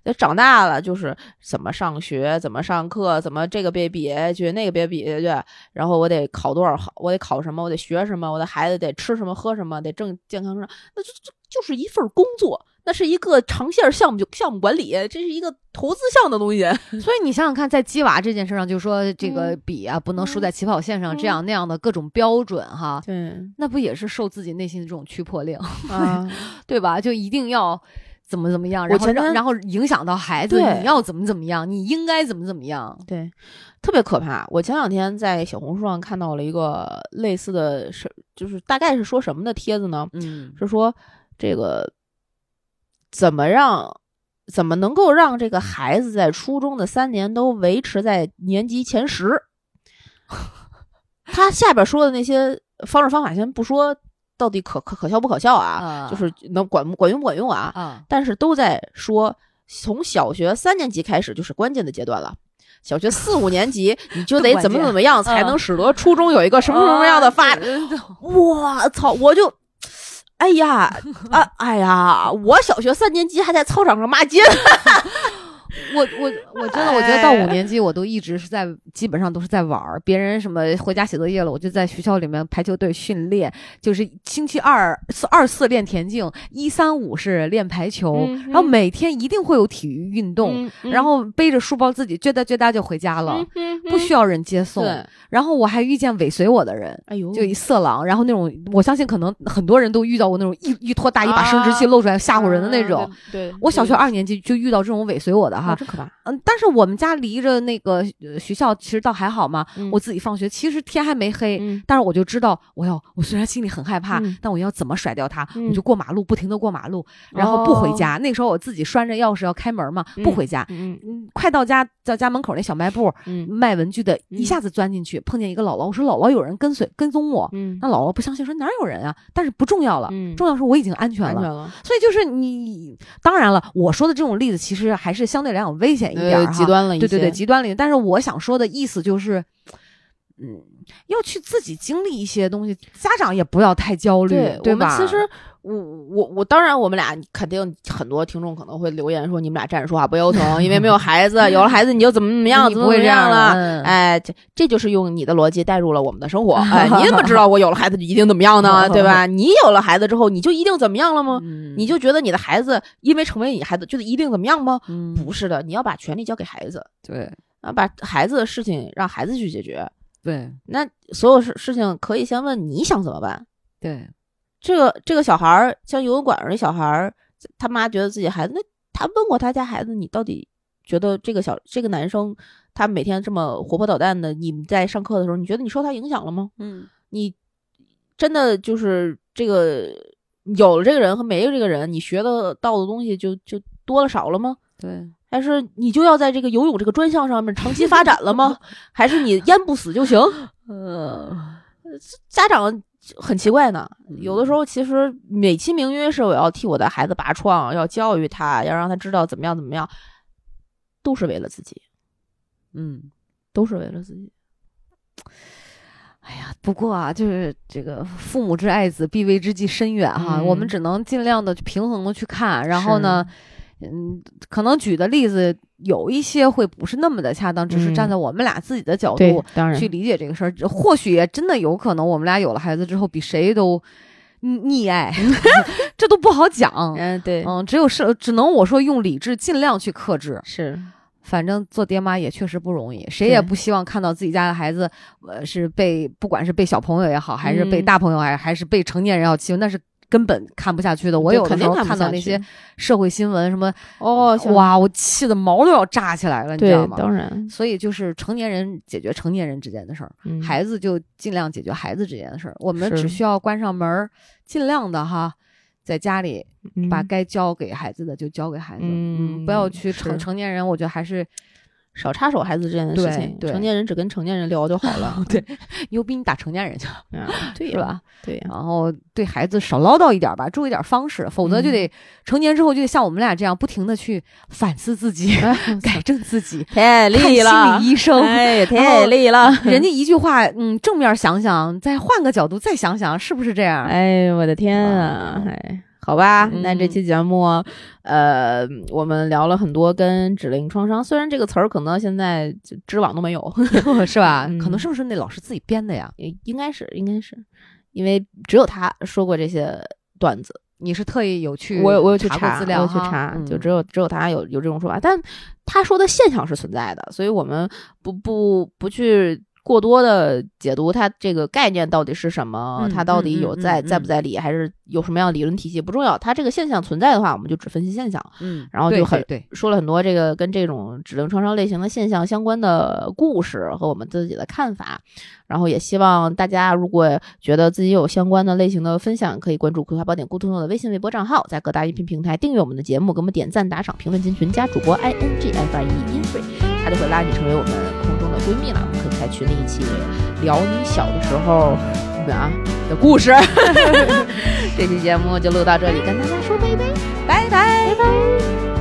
那长大了就是怎么上学，怎么上课，怎么这个别比下去，那个别比下去。然后我得考多少好，我得考什么，我得学什么，我的孩子得吃什么，喝什么，得正健康上。那就就就是一份工作，那是一个长线项目，就项目管理，这是一个投资项的东西。[LAUGHS] 所以你想想看，在鸡娃这件事上，就说这个嗯比啊，不能输嗯在起跑线上，嗯这样那样的各种标准哈，对那不也是受自己内心的这种驱迫令，啊，[LAUGHS] 对吧？就一定要怎么怎么样，然后然后影响到孩子，你要怎么怎么样，你应该怎么怎么样。对，特别可怕。我前两天在小红书上看到了一个类似的事，就是大概是说什么的帖子呢？嗯是说这个怎么让怎么能够让这个孩子在初中的三年都维持在年级前十？他下边说的那些方式方法，先不说到底可可可笑不可笑啊，啊就是能管管用不管用啊，啊，但是都在说，从小学三年级开始就是关键的阶段了。小学四五年级你就得怎么怎么样，才能使得初中有一个什么什么样的发展。啊我操！我就，哎呀啊，哎呀！我小学三年级还在操场上骂街呢。我我我真的我觉得到五年级我都一直是在基本上都是在玩儿，别人什么回家写作业了，我就在学校里面排球队训练，就是星期二四二四练田径，一三五是练排球，嗯然后每天一定会有体育运动，嗯然后背着书包自己撅哒撅哒就回家了，不需要要人接送。然后我还遇见尾随我的人。哎呦，就一色狼，然后那种我相信可能很多人都遇到过那种一一拖大衣把生殖器啊露出来吓唬人的那种。啊。对，我小学二年级就遇到这种尾随我的啊，哈，真可怕。嗯，但是我们家离着那个呃学校其实倒还好嘛，嗯我自己放学其实天还没黑，嗯但是我就知道我要我虽然心里很害怕，嗯但我要怎么甩掉它，嗯我就过马路，不停的过马路，然后不回家。那时候我自己拴着钥匙要开门嘛，不回家。嗯嗯，快到家，到家门口那小卖部嗯卖文具的，嗯一下子钻进去，碰见一个姥姥，我说姥姥有人跟随跟踪我，嗯那姥姥不相信，说哪有人啊？但是不重要了，嗯重要是我已经安全了。全了，所以就是你，当然了，我说的这种例子其实还是相对来讲危险一点极端了一些。对对对，极端了一点。但是我想说的意思就是，嗯，要去自己经历一些东西，家长也不要太焦虑，对对吧？我们其实，我我我当然，我们俩肯定很多听众可能会留言说，你们俩站着说话不腰疼，因为没有 [LAUGHS] 孩子，有了孩子你就怎么怎么样，你怎么怎么不会这样了。嗯哎，这这就是用你的逻辑带入了我们的生活。[LAUGHS] 哎，你怎么知道我有了孩子就一定怎么样呢？[LAUGHS] 对吧？你有了孩子之后，你就一定怎么样了吗？嗯你就觉得你的孩子因为成为你孩子就一定怎么样吗？嗯，不是的，你要把权利交给孩子，对啊，把孩子的事情让孩子去解决。对那所有事事情可以先问你想怎么办。对，这个这个小孩儿，像游泳馆儿那小孩儿，他妈觉得自己孩子，那他问过他家孩子，你到底觉得这个小这个男生，他每天这么活泼捣蛋的，你们在上课的时候，你觉得你受他影响了吗？嗯你真的就是这个有了这个人和没有这个人，你学的到的东西就就多了少了吗？对，还是你就要在这个游泳这个专项上面长期发展了吗？[LAUGHS] 还是你淹不死就行？[LAUGHS] 呃，家长很奇怪呢，有的时候其实美其名曰是我要替我的孩子拔创，要教育他，要让他知道怎么样怎么样，都是为了自己，嗯。都是为了自己。哎呀，不过啊，就是这个父母之爱子，必为之计深远哈。嗯我们只能尽量的平衡的去看，然后呢，嗯，可能举的例子有一些会不是那么的恰当，只是嗯站在我们俩自己的角度，去理解这个事儿。或许也真的有可能，我们俩有了孩子之后，比谁都溺溺爱，[LAUGHS] 这都不好讲。嗯，对，嗯，只有是只能我说用理智尽量去克制。是，反正做爹妈也确实不容易，谁也不希望看到自己家的孩子，呃，是被不管是被小朋友也好，还是被嗯大朋友还还是被成年人要欺负，那是根本看不下去的。我有的时候看到那些社会新闻，什么哦，哇，我气的毛都要炸起来了，你知道，吗？当然，所以就是成年人解决成年人之间的事儿，嗯。孩子就尽量解决孩子之间的事儿。我们只需要关上门儿，尽量的哈，在家里把嗯该交给孩子的就交给孩子，嗯不要去成成年人，我觉得还是少插手孩子之间的事情，对成年人只跟成年人聊就好了，[LAUGHS] 对牛逼你打成年人去，嗯，[LAUGHS] 对？是吧？对呀，然后对孩子少唠叨一点吧，注意点方式，否则就嗯得、成年之后就得像我们俩这样不停的去反思自己，[LAUGHS] 改正自己，太累了，心理医生。哎，太累了，人家一句话，嗯，正面想想，再换个角度再想想，是不是这样？哎，我的天啊！哎，好吧，那这嗯期节目，呃，我们聊了很多跟指令创伤，虽然这个词儿可能现在就知网都没有，[LAUGHS] 是吧？嗯。可能是不是那老师自己编的呀？应该是，应该是，因为只有他说过这些段子，你是特意有去我有我有去查过，资料我有去查，嗯。就只有只有他有有这种说法，但他说的现象是存在的，所以我们不不不去过多的解读它这个概念到底是什么，嗯它到底有在、嗯在不在理，还是有什么样的理论体系不重要，它这个现象存在的话，我们就只分析现象。嗯，然后就很对对。说了很多这个跟这种指令创伤类型的现象相关的故事和我们自己的看法，然后也希望大家如果觉得自己有相关的类型的分享，可以关注《葵花宝典》顾通通的微信、微博账号，在各大音频平台订阅我们的节目，给我们点赞、打赏、评论、进群，加主播 i n g f r e 音水，他就会拉你成为我们空中的闺蜜了。我们可以在群里一起聊你小的时候啊的故事。[LAUGHS] 这期节目就录到这里，跟大家说拜拜，拜拜。